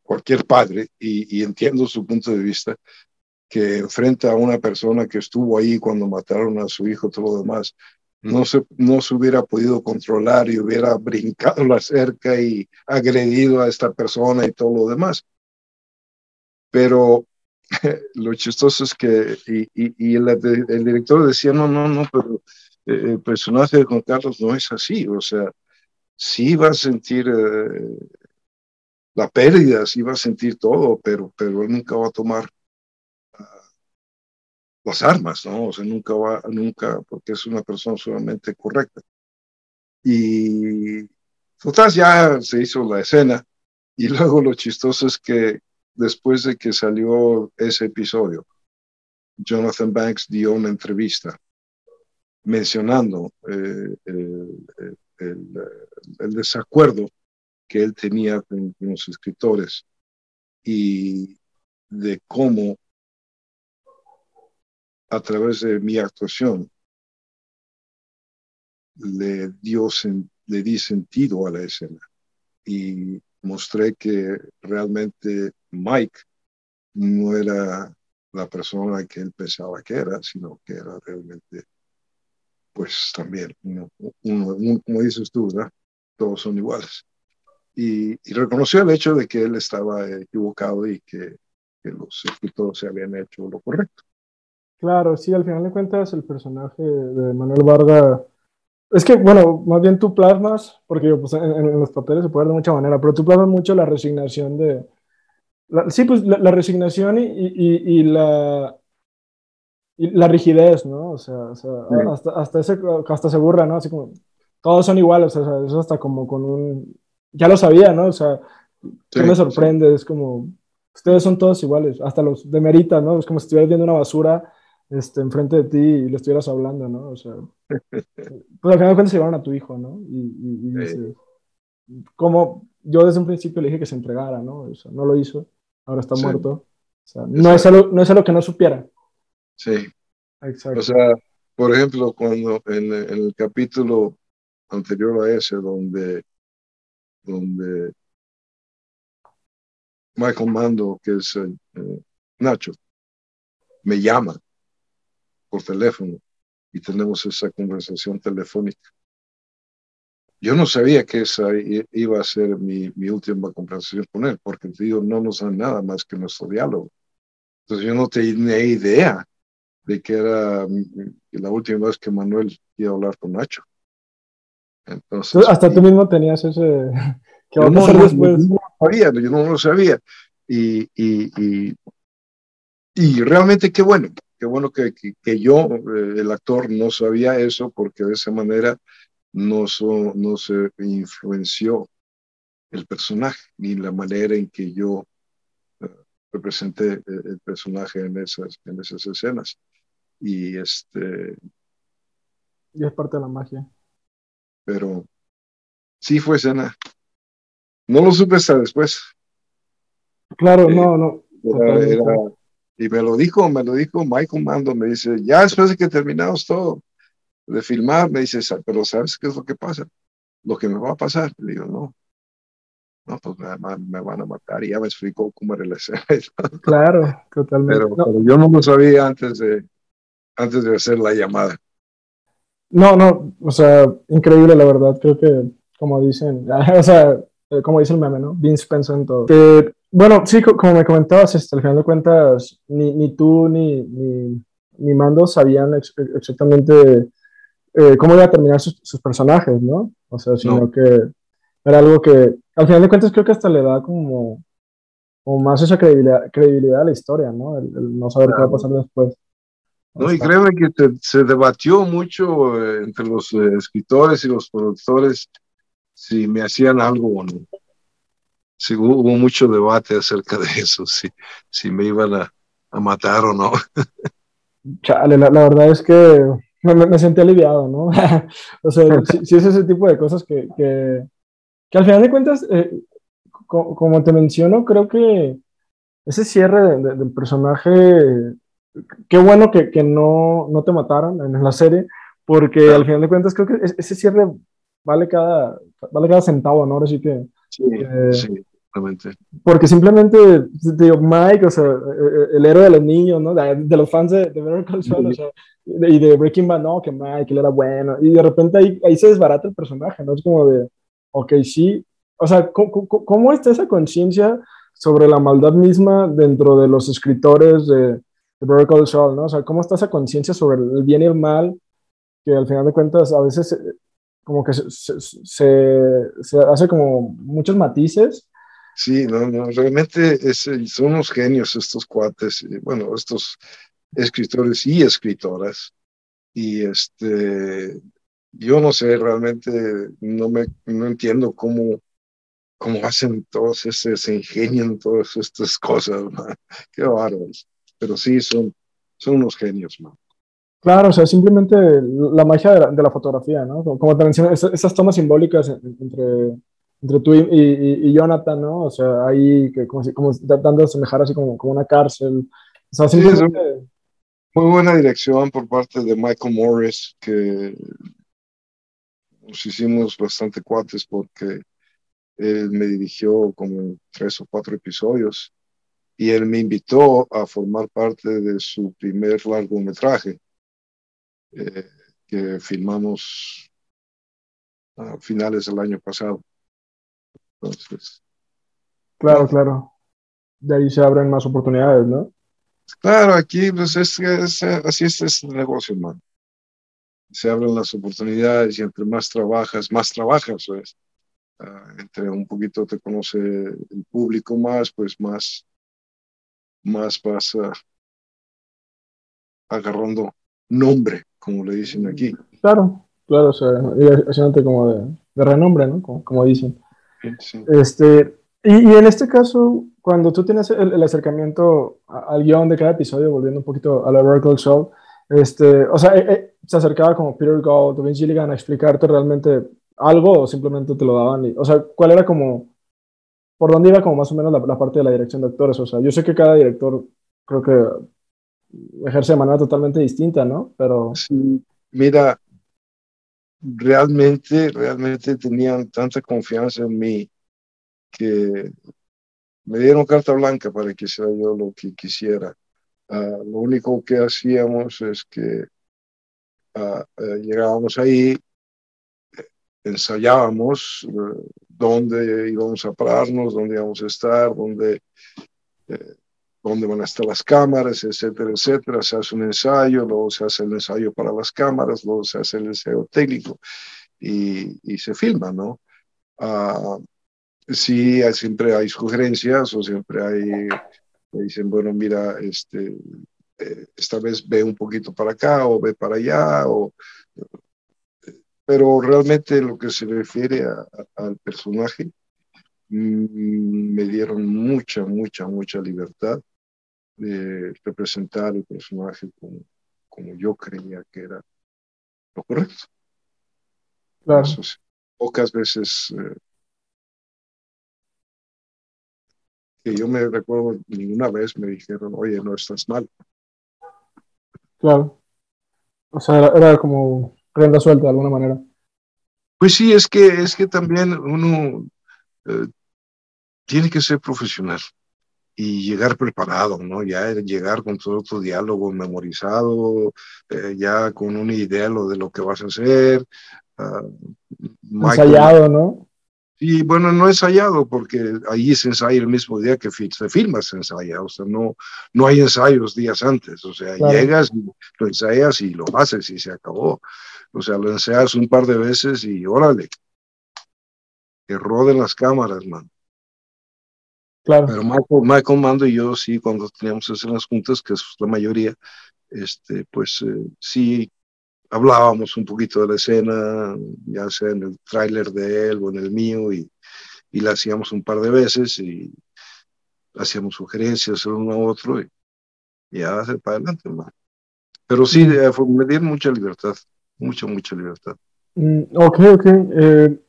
cualquier padre, y, y, entiendo su punto de vista, que enfrenta a una persona que estuvo ahí cuando mataron a su hijo, todo lo demás, no se, no se hubiera podido controlar y hubiera brincado la cerca y agredido a esta persona y todo lo demás. Pero lo chistoso es que, y, el, director decía, no, no, no, pero eh, el personaje de Juan Carlos no es así, o sea, sí va a sentir eh, la pérdida, sí va a sentir todo, pero, pero él nunca va a tomar las armas, ¿no? O sea, nunca va, nunca, porque es una persona solamente correcta. Y total, ya se hizo la escena. Y luego lo chistoso es que después de que salió ese episodio, Jonathan Banks dio una entrevista mencionando eh, el, el, desacuerdo que él tenía con los escritores y de cómo a través de mi actuación, le, dio, le di sentido a la escena y mostré que realmente Mike no era la persona que él pensaba que era, sino que era realmente, pues también, uno, como dices tú, ¿verdad? todos son iguales. Y, reconoció el hecho de que él estaba equivocado y que, que los escritores se habían hecho lo correcto. Claro, sí, al final de cuentas el personaje de Manuel Varga, es que, bueno, más bien tú plasmas, porque pues, en, los papeles se puede ver de mucha manera, pero tú plasmas mucho la resignación de, sí, pues la, resignación y, y, la, y la rigidez, ¿no? O sea, o sea hasta, hasta, ese, hasta se burra, ¿no? Así como, todos son iguales, o sea, eso hasta como con un, ya lo sabía, ¿no? O sea, ¿qué me sorprende? Es como, ustedes son todos iguales, hasta los de Merita, ¿no? Es como si estuvieras viendo una basura este, enfrente de ti y le estuvieras hablando, ¿no? O sea, pues al final de cuentas se llevaron a tu hijo, ¿no? Y, y, dices, como yo desde un principio le dije que se entregara, ¿no? O sea, no lo hizo, ahora está muerto. O sea, no es, algo, no es algo que no supiera. Sí. Exacto. O sea, por ejemplo, cuando en, el capítulo anterior a ese, donde, donde Michael Mando, que es eh, Nacho, me llama por teléfono y tenemos esa conversación telefónica. Yo no sabía que esa iba a ser mi, mi última conversación con él, porque digo, no nos dan nada más que nuestro diálogo. Entonces yo no tenía idea de que era la última vez que Manuel iba a hablar con Nacho. Entonces, Hasta tú mismo tenías ese... que a no, después? No, sabía, yo no lo sabía. Y, y, y, y realmente qué bueno, qué bueno que, que, yo, eh, el actor, no sabía eso porque de esa manera no, no se influenció el personaje ni la manera en que yo uh, representé eh, el personaje en esas, en esas escenas. Y este... Y es parte de la magia. Pero sí fue escena. No lo supe hasta después. Claro, no, no. era, y me lo dijo, me lo dijo Michael Mando, me dice, ya después de que terminamos todo de filmar, me dice, pero ¿sabes qué es lo que pasa? Lo que me va a pasar. Le digo, no, no, pues me, van a matar. Y ya me explicó cómo era la escena. Claro, totalmente. Pero, yo no lo sabía antes de, antes de hacer la llamada. No, no, o sea, increíble la verdad. Creo que, como dicen, o sea, eh, como dice el meme, ¿no? Vince pensó en todo. Eh, bueno, sí, como me comentabas, este, al final de cuentas, ni, ni tú ni, ni, ni, Mando sabían exactamente eh, cómo iba a terminar sus, sus, personajes, ¿no? O sea, sino que era algo que, al final de cuentas, creo que hasta le da como, como más esa credibilidad, credibilidad a la historia, ¿no? El, no saber qué va a pasar después. No, y créeme que se debatió mucho entre los escritores y los productores si me hacían algo o no sí, hubo mucho debate acerca de eso, si, si me iban a, a matar o no. Chale, la, la verdad es que me, me, sentí aliviado, ¿no? o sea, si, es ese tipo de cosas que, que, que al final de cuentas, eh, como te menciono, creo que ese cierre de, del personaje, qué bueno que, que no, no, te mataron en la serie, porque al final de cuentas creo que ese cierre vale cada, vale cada centavo, ¿no? Ahora sí que... Sí, eh, sí. Porque simplemente, digo, Mike, o sea, eh, eh, el héroe de los niños, ¿no? De, los fans de, de Better o sea, y de Breaking Bad, no, que Mike, él era bueno. Y de repente ahí, ahí se desbarata el personaje, ¿no? Es como de, ok, sí. O sea, ¿cómo, cómo está esa conciencia sobre la maldad misma dentro de los escritores de, de Better Call ¿no? O sea, ¿cómo está esa conciencia sobre el bien y el mal? Que al final de cuentas a veces eh, como que se, se, se hace como muchos matices Sí, no, no, realmente es, son unos genios estos cuates, bueno, estos escritores y escritoras. Y este, yo no sé, realmente no me no entiendo cómo, cómo hacen todos este, se ingenian todas estas cosas, qué bárbaros. Pero sí, son, son unos genios, man. Claro, o sea, simplemente la magia de la, fotografía, ¿no? Como te mencioné, esas, tomas simbólicas entre entre tú y, Jonathan, ¿no? O sea, ahí que como, como tratando de semejar así como, como una cárcel. O sea, simplemente... muy buena dirección por parte de Michael Morris, que nos hicimos bastante cuates porque él me dirigió como tres o cuatro episodios y él me invitó a formar parte de su primer largometraje eh, que filmamos a finales del año pasado. Entonces. Claro, claro. De ahí se abren más oportunidades, ¿no? Claro, aquí pues es, así es este negocio, hermano. Se abren las oportunidades y entre más trabajas, más trabajas. Ah, entre un poquito te conoce el público más, pues más, más vas agarrando nombre, como le dicen aquí. Claro, claro, o sea, haciéndote como de, de renombre, ¿no? Como, como dicen. Este, y, y, en este caso, cuando tú tienes el, acercamiento al guion de cada episodio, volviendo un poquito a la Oracle Show, este, o sea, eh, eh, se acercaba como Peter Gold o Vince Gilligan a explicarte realmente algo o simplemente te lo daban. Y, o sea, ¿cuál era como, por dónde iba como más o menos la, parte de la dirección de actores? O sea, yo sé que cada director creo que ejerce de manera totalmente distinta, ¿no? Pero... Sí, mira, realmente, realmente tenían tanta confianza en mí que me dieron carta blanca para que hiciera yo lo que quisiera. Ah, lo único que hacíamos es que uh, llegábamos ahí, ensayábamos dónde íbamos a pararnos, dónde íbamos a estar, dónde, eh, dónde van a estar las cámaras, etcétera, etcétera. Se hace un ensayo, luego se hace el ensayo para las cámaras, luego se hace el ensayo técnico y, y se filma, ¿no? Uh, sí, siempre hay sugerencias o siempre hay, dicen, bueno, mira, este, eh, esta vez ve un poquito para acá o ve para allá, o, pero realmente lo que se refiere al personaje, mm, me dieron mucha, mucha, mucha libertad de representar el personaje como, como yo creía que era lo correcto. Claro. pocas veces eh, que yo me recuerdo ninguna vez me dijeron, oye, no estás mal. Claro. O sea, era, como prenda suelta de alguna manera. Pues sí, es que, es que también uno eh, tiene que ser profesional y llegar preparado, ¿no? Ya llegar con todo tu diálogo memorizado, eh, ya con una idea de lo que vas a hacer. Uh, Ensayado, ¿no? Y bueno, no ensayado, porque ahí se ensaya el mismo día que se filma, se ensaya, o sea, no, no hay ensayos días antes, o sea, llegas, lo ensayas y lo haces y se acabó. O sea, lo ensayas un par de veces y órale, que roden las cámaras, man. Claro. Pero Michael, Michael Mando y yo sí, cuando teníamos escenas juntas, que es la mayoría, este, pues eh, sí hablábamos un poquito de la escena, ya sea en el tráiler de él o en el mío, y, y la hacíamos un par de veces y hacíamos sugerencias uno a otro y, ya hacer para adelante, Pero sí, mm. eh, me dieron mucha libertad, mucha, mucha libertad. Mm, ok, ok. Eh,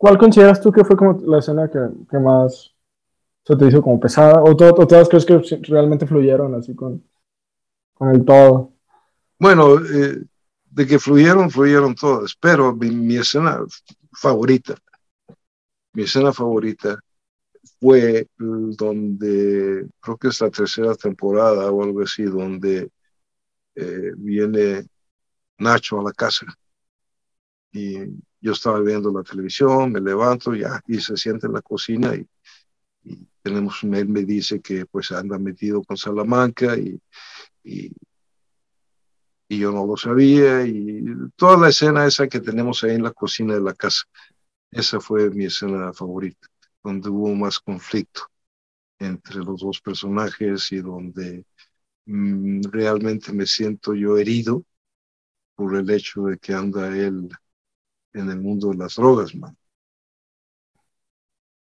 ¿Cuál consideras tú que fue como la escena que, que más se te hizo como pesada? ¿O, o todas crees que realmente fluyeron así con, con el todo? Bueno, eh, de que fluyeron, fluyeron todas, pero mi, escena favorita, mi escena favorita fue donde, creo que es la tercera temporada o algo así, donde eh, viene Nacho a la casa y yo estaba viendo la televisión, me levanto ya y se siente en la cocina y, y tenemos, él me dice que pues anda metido con Salamanca y, y y yo no lo sabía y toda la escena esa que tenemos ahí en la cocina de la casa, esa fue mi escena favorita, donde hubo más conflicto entre los dos personajes y donde mm, realmente me siento yo herido por el hecho de que anda él en el mundo de las drogas, man.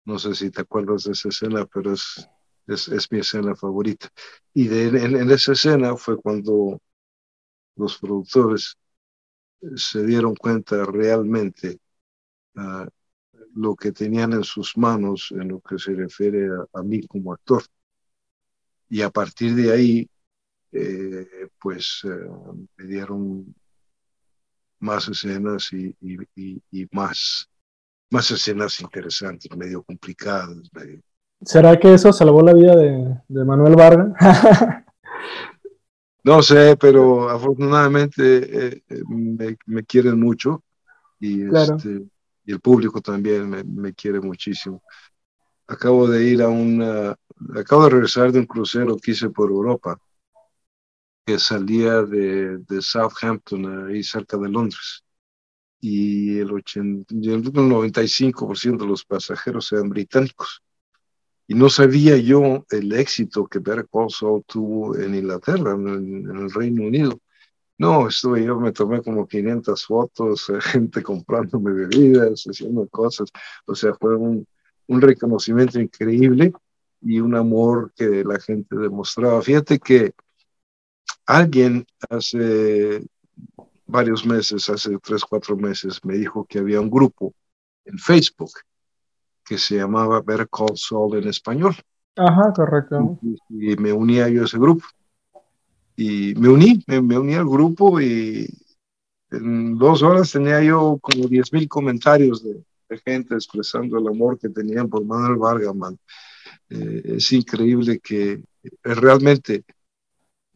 No sé si te acuerdas de esa escena, pero es, es, mi escena favorita. Y en esa escena fue cuando los productores se dieron cuenta realmente uh, lo que tenían en sus manos en lo que se refiere a, mí como actor. Y a partir de ahí, eh, pues uh, me dieron más escenas y, y, y, más, más escenas interesantes, medio complicadas. ¿Será que eso salvó la vida de, de Manuel Vargas? No sé, pero afortunadamente eh, eh, me, quieren mucho y, este, y el público también me, quiere muchísimo. acabo de ir a una, acabo de regresar de un crucero que hice por Europa, que salía de, de Southampton, ahí cerca de Londres. Y el, 80, el 95% de los pasajeros eran británicos. Y no sabía yo el éxito que Better Call tuvo en Inglaterra, en el, Reino Unido. No, estuve yo, me tomé como 500 fotos, gente comprándome bebidas, haciendo cosas. O sea, fue un, un reconocimiento increíble y un amor que la gente demostraba. Fíjate que alguien hace varios meses, hace tres, cuatro meses, me dijo que había un grupo en Facebook que se llamaba Better Call Saul en español. Ajá, correcto. Y, me unía yo a ese grupo. Y me uní, me, me uní al grupo y en dos horas tenía yo como diez mil comentarios de, de gente expresando el amor que tenían por Manuel Vargas, man. Eh, es increíble que realmente,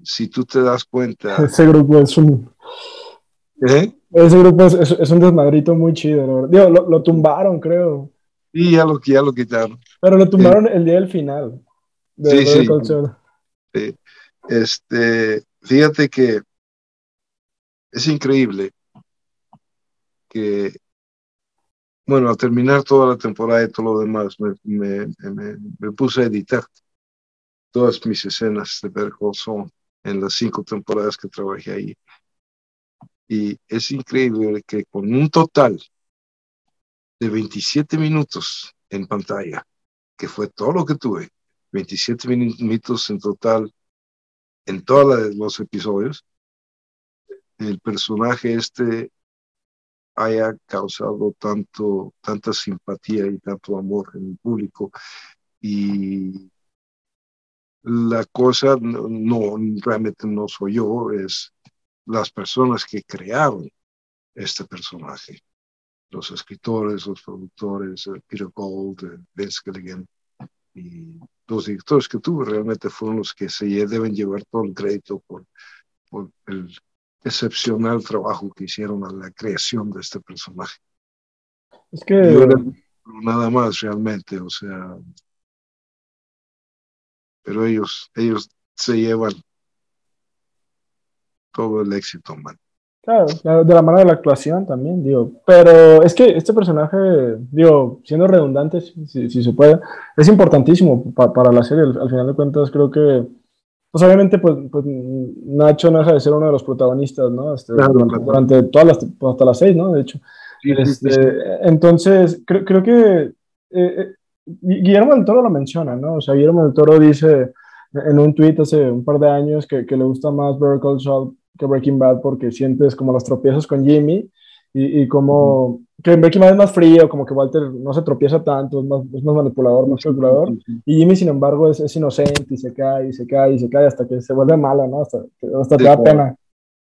si tú te das cuenta... Ese grupo es un... ¿Eh? Ese grupo es, es, un desmadrito muy chido, Digo, lo, lo, tumbaron, creo. Sí, ya lo, ya lo quitaron. Pero lo tumbaron el día del final. sí, sí. sí. Este, fíjate que es increíble que bueno, al terminar toda la temporada y todo lo demás, me, me, me, puse a editar todas mis escenas de Better en las cinco temporadas que trabajé ahí. Y es increíble que con un total de 27 minutos en pantalla, que fue todo lo que tuve, 27 minutos en total en todos los episodios, el personaje este haya causado tanto, tanta simpatía y tanto amor en el público. Y la cosa no, realmente no soy yo, es las personas que crearon este personaje. Los escritores, los productores, eh, Peter Gold, eh, Vince Gilligan y los directores que tuve realmente fueron los que se deben llevar todo el crédito por, por el excepcional trabajo que hicieron a la creación de este personaje. Es que... nada más realmente, o sea, pero ellos, ellos se llevan todo el éxito, man. Claro, de la mano de la actuación también, digo. Pero es que este personaje, digo, siendo redundante, si, si se puede, es importantísimo para la serie. al, final de cuentas, creo que pues obviamente, pues, pues, Nacho no deja de ser uno de los protagonistas, ¿no? Este, durante, todas las, hasta las seis, ¿no? De hecho. Este, entonces, creo, creo que eh, eh, Guillermo del Toro lo menciona, ¿no? O sea, Guillermo del Toro dice en un tuit hace un par de años que, que le gusta más Better Call Saul que Breaking Bad porque sientes como los tropiezos con Jimmy y, y como que Breaking Bad es más frío, como que Walter no se tropieza tanto, es más, es más manipulador, más calculador, y Jimmy sin embargo es, es, inocente y se cae y se cae y se cae hasta que se vuelve mala, ¿no? Hasta, hasta te da pena.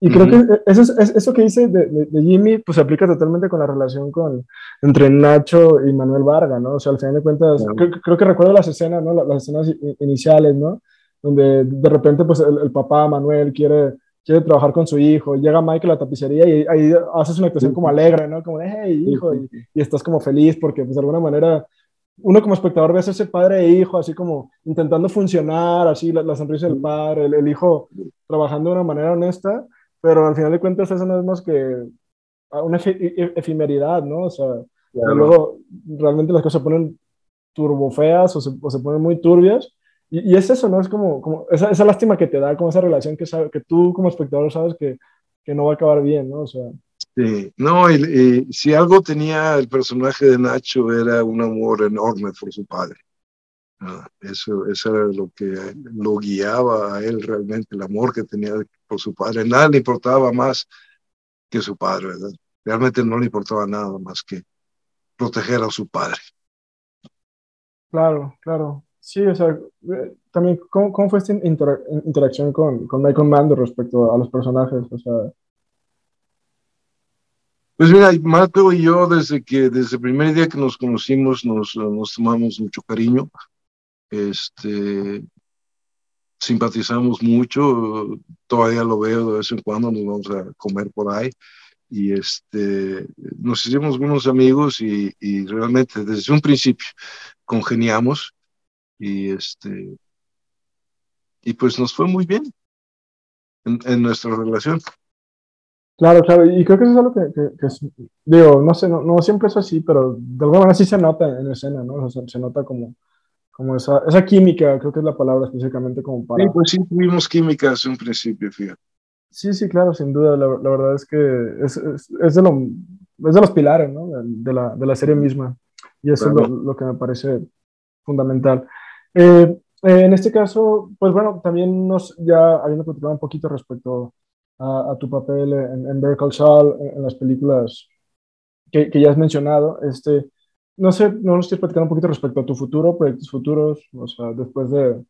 Y creo que eso, es, eso que dice de, de, Jimmy, pues se aplica totalmente con la relación con, entre Nacho y Manuel Varga, ¿no? O sea, al final de cuentas, creo, que recuerdo las escenas, ¿no? Las, escenas iniciales, ¿no? Donde de repente, pues el, el papá Manuel quiere quiere trabajar con su hijo, llega Mike a la tapicería y ahí haces una actuación como alegre, ¿no? Como de, hey, hijo, y, estás como feliz porque, pues, de alguna manera, uno como espectador ve a ese padre e hijo así como intentando funcionar, así la, sonrisa del padre, el, hijo trabajando de una manera honesta, pero al final de cuentas eso no es más que una efimeridad, ¿no? O sea, luego realmente las cosas se ponen turbofeas o se, o se ponen muy turbias y, es eso, ¿no? Es como, como esa, esa, lástima que te da, como esa relación que, sabe, que tú como espectador sabes que, que no va a acabar bien, ¿no? O sea. Sí, no, y, si algo tenía el personaje de Nacho era un amor enorme por su padre. eso, eso era lo que lo guiaba a él realmente, el amor que tenía su padre. Nada le importaba más que su padre, ¿verdad? Realmente no le importaba nada más que proteger a su padre. Claro, claro. Sí, o sea, eh, también, ¿cómo, cómo fue esta interacción con, con Michael Mando respecto a los personajes? O sea... Pues mira, Marco y yo, desde que, desde el primer día que nos conocimos, nos, nos tomamos mucho cariño. Este, simpatizamos mucho, todavía lo veo de vez en cuando, nos vamos a comer por ahí. y este, nos hicimos buenos amigos y, y, realmente desde un principio congeniamos y este, y pues nos fue muy bien en, en nuestra relación. Claro, claro, y creo que eso es algo que, que, digo, no sé, no, no, siempre es así, pero de alguna manera sí se nota en escena, ¿no? O sea, se nota como, como esa, esa química, creo que es la palabra específicamente como para... Sí, pues sí, tuvimos química desde un principio, fíjate. Sí, sí, claro, sin duda, la, la verdad es que es, es, es, de lo, es de los pilares, ¿no? De, la, de la serie misma, y eso es lo, lo, que me parece fundamental. Eh, en este caso, pues bueno, también nos, ya habiendo platicado un poquito respecto a, a tu papel en, en Better Call Saul, en, en, las películas que, que, ya has mencionado. Este, no sé, no nos quieres platicar un poquito respecto a tu futuro, proyectos futuros, o sea, después de,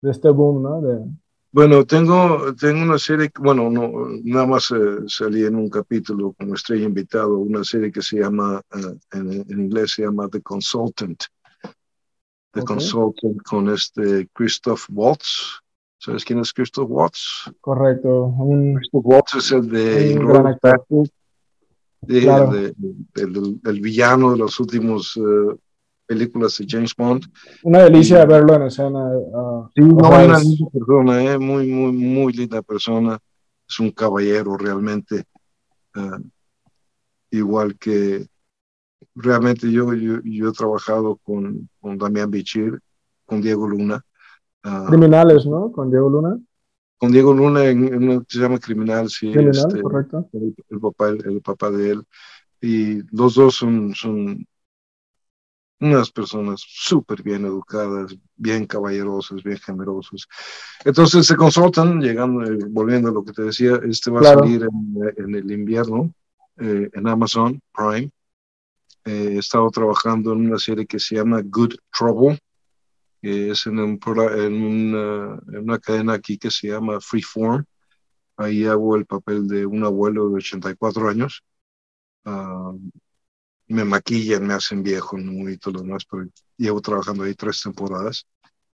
de este boom, ¿no? De... Bueno, tengo, tengo una serie, bueno, no, nada más eh, salí en un capítulo como estrella invitado, una serie que se llama, uh, en, en, inglés se llama The Consultant. The okay. Consultant con este Christoph Waltz, ¿Sabes quién es Christoph Watts? Correcto. Un, Christoph Watts es el de de, claro. de, de, del, del, villano de las últimas uh, películas de James Bond. Una delicia y, verlo en escena. Uh, sí, no, una linda persona, eh, muy, muy, muy linda persona. Es un caballero realmente. Uh, igual que realmente yo, yo, yo he trabajado con, con Damián Bichir, con Diego Luna. Uh, Criminales, ¿no? Con Diego Luna. Con Diego Luna en, en una que se llama Criminal, sí. Criminal, este, correcto. El, el, papá, el, el, papá de él. Y los dos son, son unas personas súper bien educadas, bien caballerosas, bien generosos. Entonces se consultan, llegando, eh, volviendo a lo que te decía, este va claro. a salir en, en, el invierno eh, en Amazon Prime. Eh, he estado trabajando en una serie que se llama Good Trouble que es en, un, en, una, en, una, cadena aquí que se llama Freeform. Ahí hago el papel de un abuelo de 84 años. Uh, me maquillan, me hacen viejo, ¿no? y todo lo demás, pero llevo trabajando ahí tres temporadas.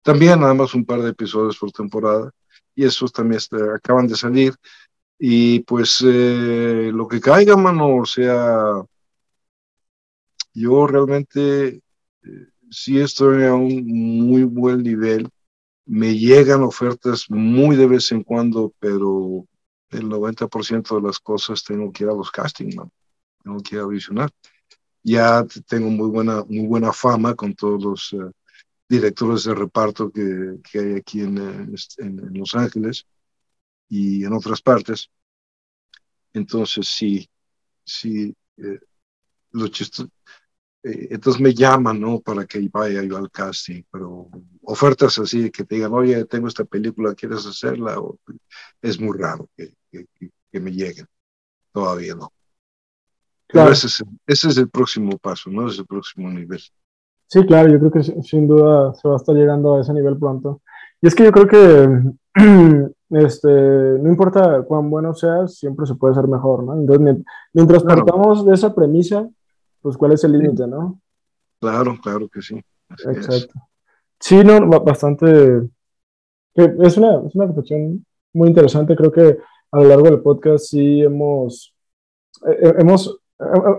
También nada más un par de episodios por temporada, y esos también este, acaban de salir. Y pues eh, lo que caiga, mano, o sea, yo realmente eh, sí estoy a un muy buen nivel. Me llegan ofertas muy de vez en cuando, pero el 90% de las cosas tengo que ir a los castings, ¿no? tengo que ir a audicionar. Ya tengo muy buena, muy buena fama con todos los uh, directores de reparto que, que hay aquí en, en, en, Los Ángeles y en otras partes. Entonces, sí, sí, eh, lo chistoso, eh, entonces me llaman, ¿no? Para que vaya yo al casting, pero ofertas así que te digan, oye, tengo esta película, ¿quieres hacerla? O, es muy raro que, que, que, me lleguen, todavía no. Claro. Pero ese es, ese es el próximo paso, ¿no? Es el próximo nivel. Sí, claro, yo creo que sin duda se va a estar llegando a ese nivel pronto. Y es que yo creo que este, no importa cuán bueno seas, siempre se puede ser mejor, ¿no? Entonces, mientras partamos de esa premisa, pues cuál es el límite, ¿no? Claro, claro que sí. Así Exacto. Es. Sí, no, bastante. Es una, es una reflexión muy interesante. Creo que a lo largo del podcast sí hemos, eh, hemos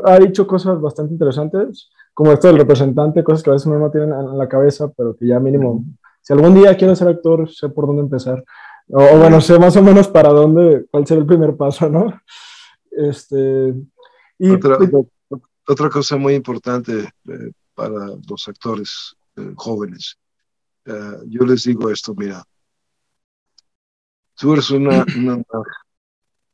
ha dicho cosas bastante interesantes, como esto del representante, cosas que a veces uno no tiene en la cabeza, pero que ya mínimo, si algún día quiero ser actor, sé por dónde empezar. O, o, bueno, sé más o menos para dónde, cuál será el primer paso, ¿no? Este, y, otra, otra cosa muy importante eh, para los actores eh, jóvenes, uh, yo les digo esto, mira, tú eres una, una naranja,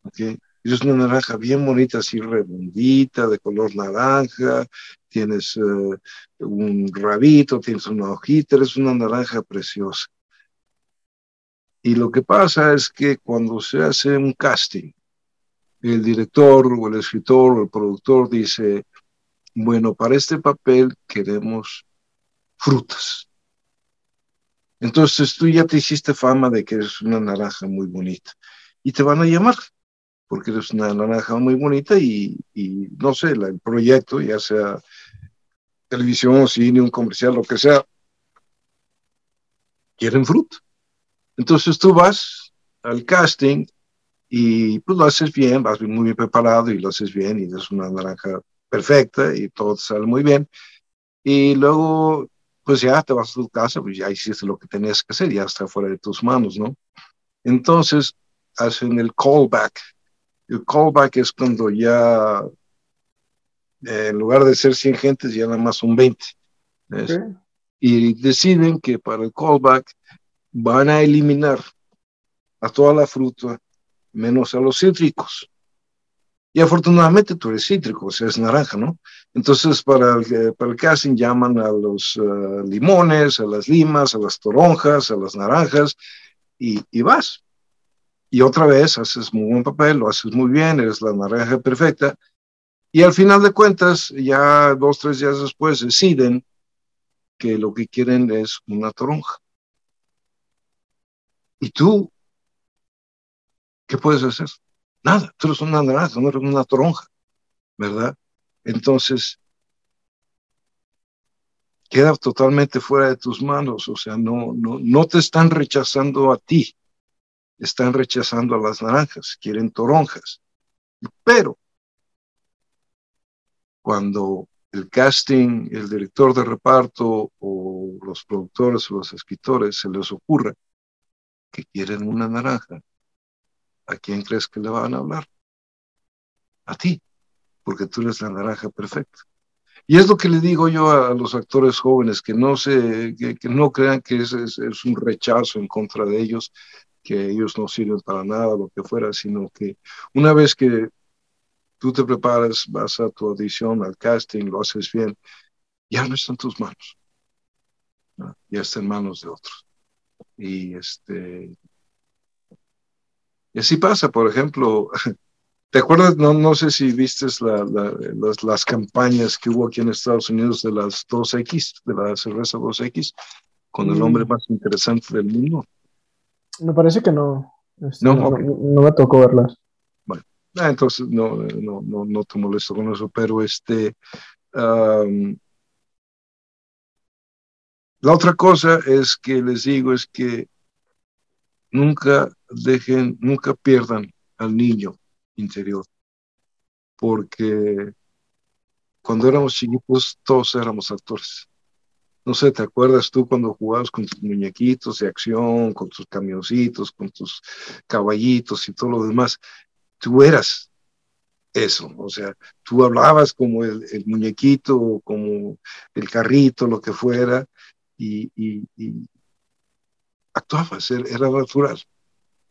¿ok? Es una naranja bien bonita, así redondita, de color naranja, tienes uh, un rabito, tienes una hojita, eres una naranja preciosa. Y lo que pasa es que cuando se hace un casting, el director o el escritor o el productor dice, bueno, para este papel queremos frutas. Entonces tú ya te hiciste fama de que eres una naranja muy bonita y te van a llamar porque eres una naranja muy bonita y, no sé, el proyecto, ya sea televisión, cine, un comercial, lo que sea, quieren fruta. Entonces tú vas al casting y pues lo haces bien, vas muy bien preparado y lo haces bien y es una naranja perfecta y todo sale muy bien. Y luego, pues ya te vas a tu casa, pues ya hiciste lo que tenías que hacer, ya está fuera de tus manos, ¿no? Entonces, hacen el callback. El callback es cuando ya, en lugar de ser 100 gentes, ya nada más son 20. Y deciden que para el callback van a eliminar a toda la fruta menos a los cítricos. Y afortunadamente tú eres cítrico, o sea, es naranja, ¿no? Entonces, para el, para el casting llaman a los eh, limones, a las limas, a las toronjas, a las naranjas, y, y, vas. Y otra vez haces muy buen papel, lo haces muy bien, eres la naranja perfecta. Y al final de cuentas, ya dos, tres días después, deciden que lo que quieren es una toronja. Y tú ¿qué puedes hacer? Nada, tú eres una naranja, no eres una toronja, ¿verdad? Entonces, queda totalmente fuera de tus manos, o sea, no, no, no te están rechazando a ti, están rechazando a las naranjas, quieren toronjas. Pero cuando el casting, el director de reparto o los productores o los escritores se les ocurre que quieren una naranja, ¿a quién crees que le van a hablar? A ti, porque tú eres la naranja perfecta. Y es lo que le digo yo a, los actores jóvenes, que no, se, que, no crean que es, es, un rechazo en contra de ellos, que ellos no sirven para nada, lo que fuera, sino que una vez que tú te preparas, vas a tu audición, al casting, lo haces bien, ya no está en tus manos, ya está en manos de otros. Y este, y así pasa, por ejemplo, ¿te acuerdas? No, no sé si viste la, las, las, campañas que hubo aquí en Estados Unidos de las 2X, de la cerveza 2X, con el hombre mm. más interesante del mundo. Me parece que no. Este, no, no, me tocó verlas. Bueno, ah, entonces no, no, no, no te molesto con eso, pero este... la otra cosa es que les digo es que nunca dejen, nunca pierdan al niño interior, porque cuando éramos chiquitos todos éramos actores. No sé, ¿te acuerdas tú cuando jugabas con tus muñequitos de acción, con tus camioncitos, con tus caballitos y todo lo demás? Tú eras eso, o sea, tú hablabas como el, muñequito, como el carrito, lo que fuera, y, actuabas, era natural.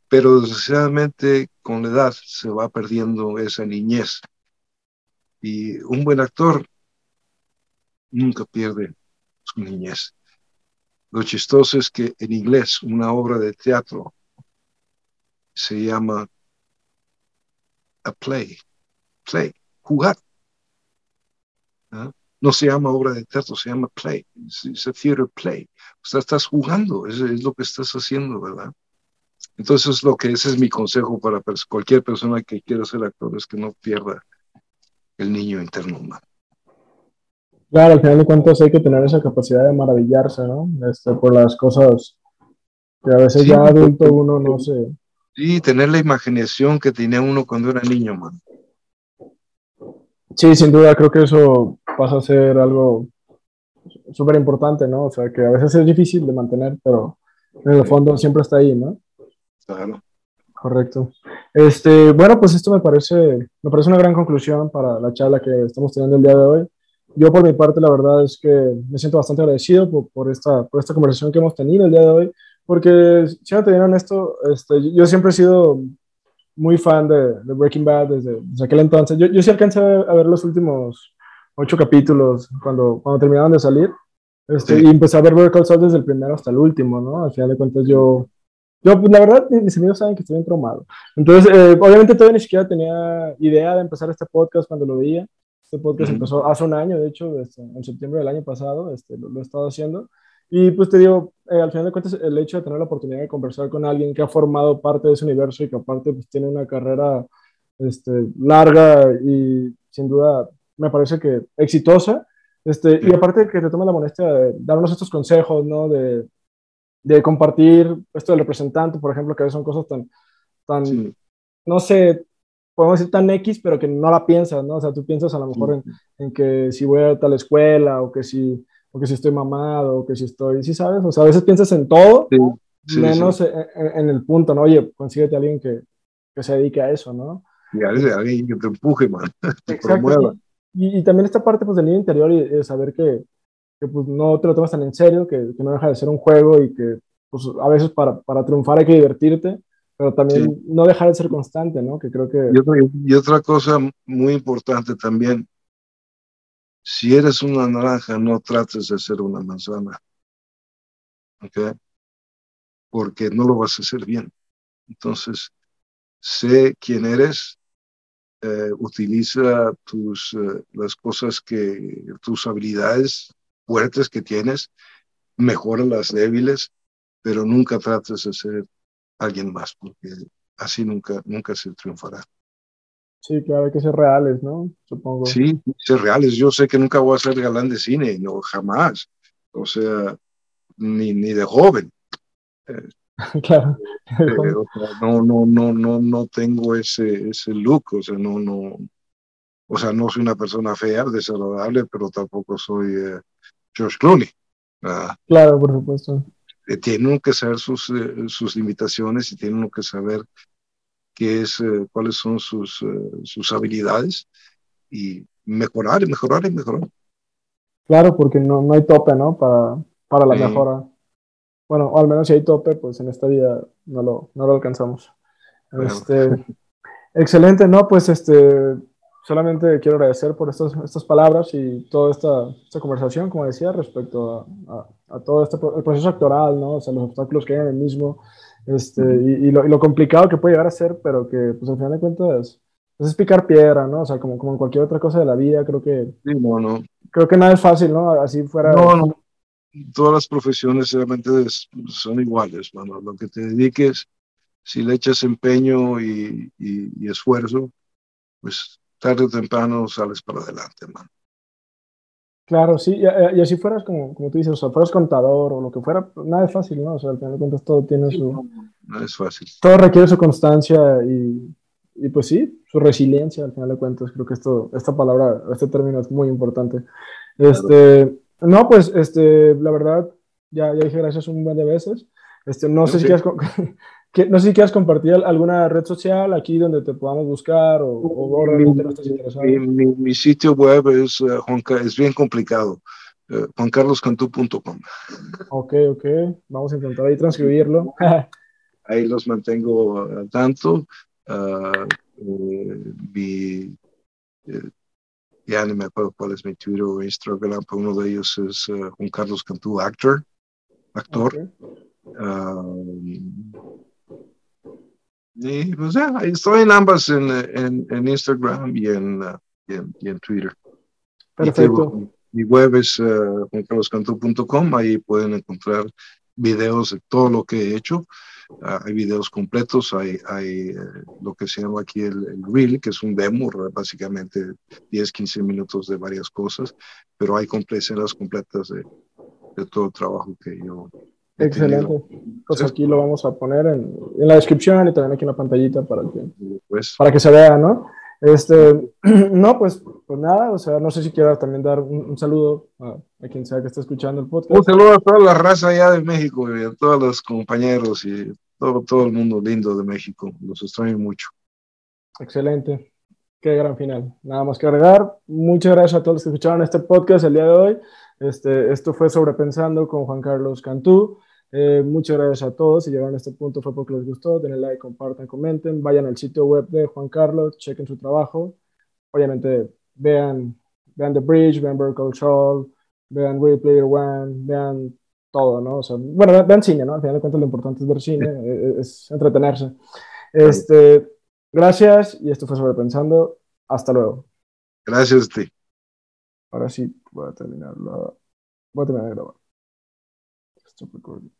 Pero desgraciadamente con la edad se va perdiendo esa niñez. Y un buen actor nunca pierde su niñez. Lo chistoso es que en inglés una obra de teatro se llama a play, play, jugar. ¿Ah? no se llama obra de teatro, se llama play, es a theater play. O sea, estás jugando, es, es, lo que estás haciendo, ¿verdad? Entonces, es lo que ese es mi consejo para cualquier persona que quiera ser actor, es que no pierda el niño interno humano. Claro, al final de cuentas hay que tener esa capacidad de maravillarse, ¿no? Este, por las cosas que a veces ya adulto uno no se... Sí, tener la imaginación que tenía uno cuando era niño, man. Sí, sin duda, creo que eso pasa a ser algo súper importante, ¿no? O sea, que a veces es difícil de mantener, pero en el fondo siempre está ahí, ¿no? Claro. Correcto. Este, bueno, pues esto me parece, me parece una gran conclusión para la charla que estamos teniendo el día de hoy. Yo por mi parte, la verdad es que me siento bastante agradecido por, por esta, por esta conversación que hemos tenido el día de hoy, porque, si no te dieron esto, este, yo siempre he sido muy fan de, de Breaking Bad desde, desde, aquel entonces. Yo, yo sí alcancé a ver los últimos ocho capítulos cuando, cuando terminaron de salir. Este, Y empecé a ver Better Call desde el primero hasta el último, ¿no? Al final de cuentas yo... Yo, pues, la verdad, mis amigos saben que estoy bien traumado. Entonces, eh, obviamente todavía ni siquiera tenía idea de empezar este podcast cuando lo veía. Este podcast empezó hace un año, de hecho, este, en septiembre del año pasado, este, lo, he estado haciendo. Y pues te digo, eh, al final de cuentas, el hecho de tener la oportunidad de conversar con alguien que ha formado parte de ese universo y que aparte pues, tiene una carrera este, larga y sin duda me parece que exitosa. Este, y aparte que te toma la molestia de darnos estos consejos, ¿no? De, de, compartir esto del representante, por ejemplo, que son cosas tan, tan no sé, podemos decir tan X, pero que no la piensas, ¿no? O sea, tú piensas a lo mejor en, que si voy a tal escuela o que si, o que si estoy mamado o que si estoy, ¿sí sabes? O sea, a veces piensas en todo, menos en, el punto, ¿no? Oye, consíguete a alguien que, que se dedique a eso, ¿no? Y a veces alguien que te empuje, man, te Y, y, también esta parte, pues, del niño interior y, saber que, que, pues, no te lo tomas tan en serio, que, que, no deja de ser un juego y que, pues, a veces para, para triunfar hay que divertirte, pero también no dejar de ser constante, ¿no? Que creo que... Y otra, y otra cosa muy importante también, si eres una naranja, no trates de ser una manzana, ¿ok? Porque no lo vas a hacer bien. Entonces, sé quién eres, eh, utiliza tus, eh, las cosas que, tus habilidades fuertes que tienes, mejora las débiles, pero nunca trates de ser alguien más, porque así nunca, nunca se triunfará. Sí, claro, hay que ser reales, ¿no? Supongo. Sí, ser reales. Yo sé que nunca voy a ser galán de cine, no, jamás. O sea, ni, ni de joven. Claro. no, no, no, no, no tengo ese, ese look, o sea, no, no, o sea, no soy una persona fea, desagradable, pero tampoco soy eh, George Clooney. claro, por supuesto. Eh, tienen que saber sus, eh, sus limitaciones y tienen que saber qué es, cuáles son sus, sus habilidades y mejorar y mejorar y mejorar. Claro, porque no, no hay tope, ¿no? Para, para la mejora. Bueno, o al menos si hay tope, pues en esta vida no lo, no lo alcanzamos. Este, excelente, ¿no? Pues este, solamente quiero agradecer por estas, estas palabras y toda esta, esta conversación, como decía, respecto a, a, todo este el proceso actoral, ¿no? O sea, los obstáculos que hay en el mismo, este, y, lo, y, lo, complicado que puede llegar a ser, pero que, pues al final de cuentas, pues, es picar piedra, ¿no? O sea, como, como en cualquier otra cosa de la vida, creo que... Sí, no, no. Creo que nada es fácil, ¿no? Así fuera... No, no todas las profesiones realmente son iguales, bueno, lo que te dediques, si le echas empeño y, esfuerzo, pues tarde o temprano sales para adelante, man. Claro, sí, y, así fueras como, como tú dices, o sea, fueras contador o lo que fuera, nada es fácil, ¿no? O sea, al final de cuentas todo tiene su... Nada es fácil. Todo requiere su constancia y, y, pues sí, su resiliencia al final de cuentas. Creo que esto, esta palabra, este término es muy importante. Este, no, pues, este, la verdad, ya, ya dije gracias un buen de veces. Este, no, sé si quieres, no sé si quieres compartir alguna red social aquí donde te podamos buscar o, o realmente no estás interesado. Mi, mi, sitio web es, uh, es bien complicado, uh, juancarloscantú.com. Ok, ok, vamos a intentar ahí transcribirlo. ahí los mantengo al tanto. Uh, mi, ya ni me acuerdo cuál es mi Twitter o Instagram, pero uno de ellos es uh, Juan Carlos Cantú, actor. actor. Um, y pues ya, estoy en ambas, en, en, en Instagram y en, uh, y en, y en, Twitter. Perfecto. mi web es uh, juancarloscantú.com, ahí pueden encontrar videos de todo lo que he hecho. Ah, hay videos completos, hay, hay eh, lo que se llama aquí el, reel, que es un demo, básicamente 10, 15 minutos de varias cosas, pero hay escenas completas de, de, todo el trabajo que yo... Excelente. Pues aquí lo vamos a poner en, en, la descripción y también aquí en la pantallita para que, pues, para que se vea, ¿no? Este, no, pues, pues nada, o sea, no sé si quieras también dar un, saludo a, quien sea que esté escuchando el podcast. Un saludo a toda la raza allá de México y a todos los compañeros y todo, todo el mundo lindo de México. Los extraño mucho. Excelente. Qué gran final. Nada más que agregar. Muchas gracias a todos los que escucharon este podcast el día de hoy. Este, esto fue Sobrepensando con Juan Carlos Cantú. Eh, muchas gracias a todos. Si llegaron a este punto fue porque les gustó. Denle like, compartan, comenten. Vayan al sitio web de Juan Carlos, chequen su trabajo. Obviamente, vean, vean The Bridge, vean Vertical Show, vean Real Player One, vean todo, ¿no? O sea, bueno, vean cine, ¿no? Al final de cuentas, lo importante es ver cine, eh, eh, es, entretenerse. Este, gracias y esto fue Sobrepensando. Hasta luego. Gracias a ti. Ahora sí, voy a terminar, voy a terminar de grabar. Stop recording.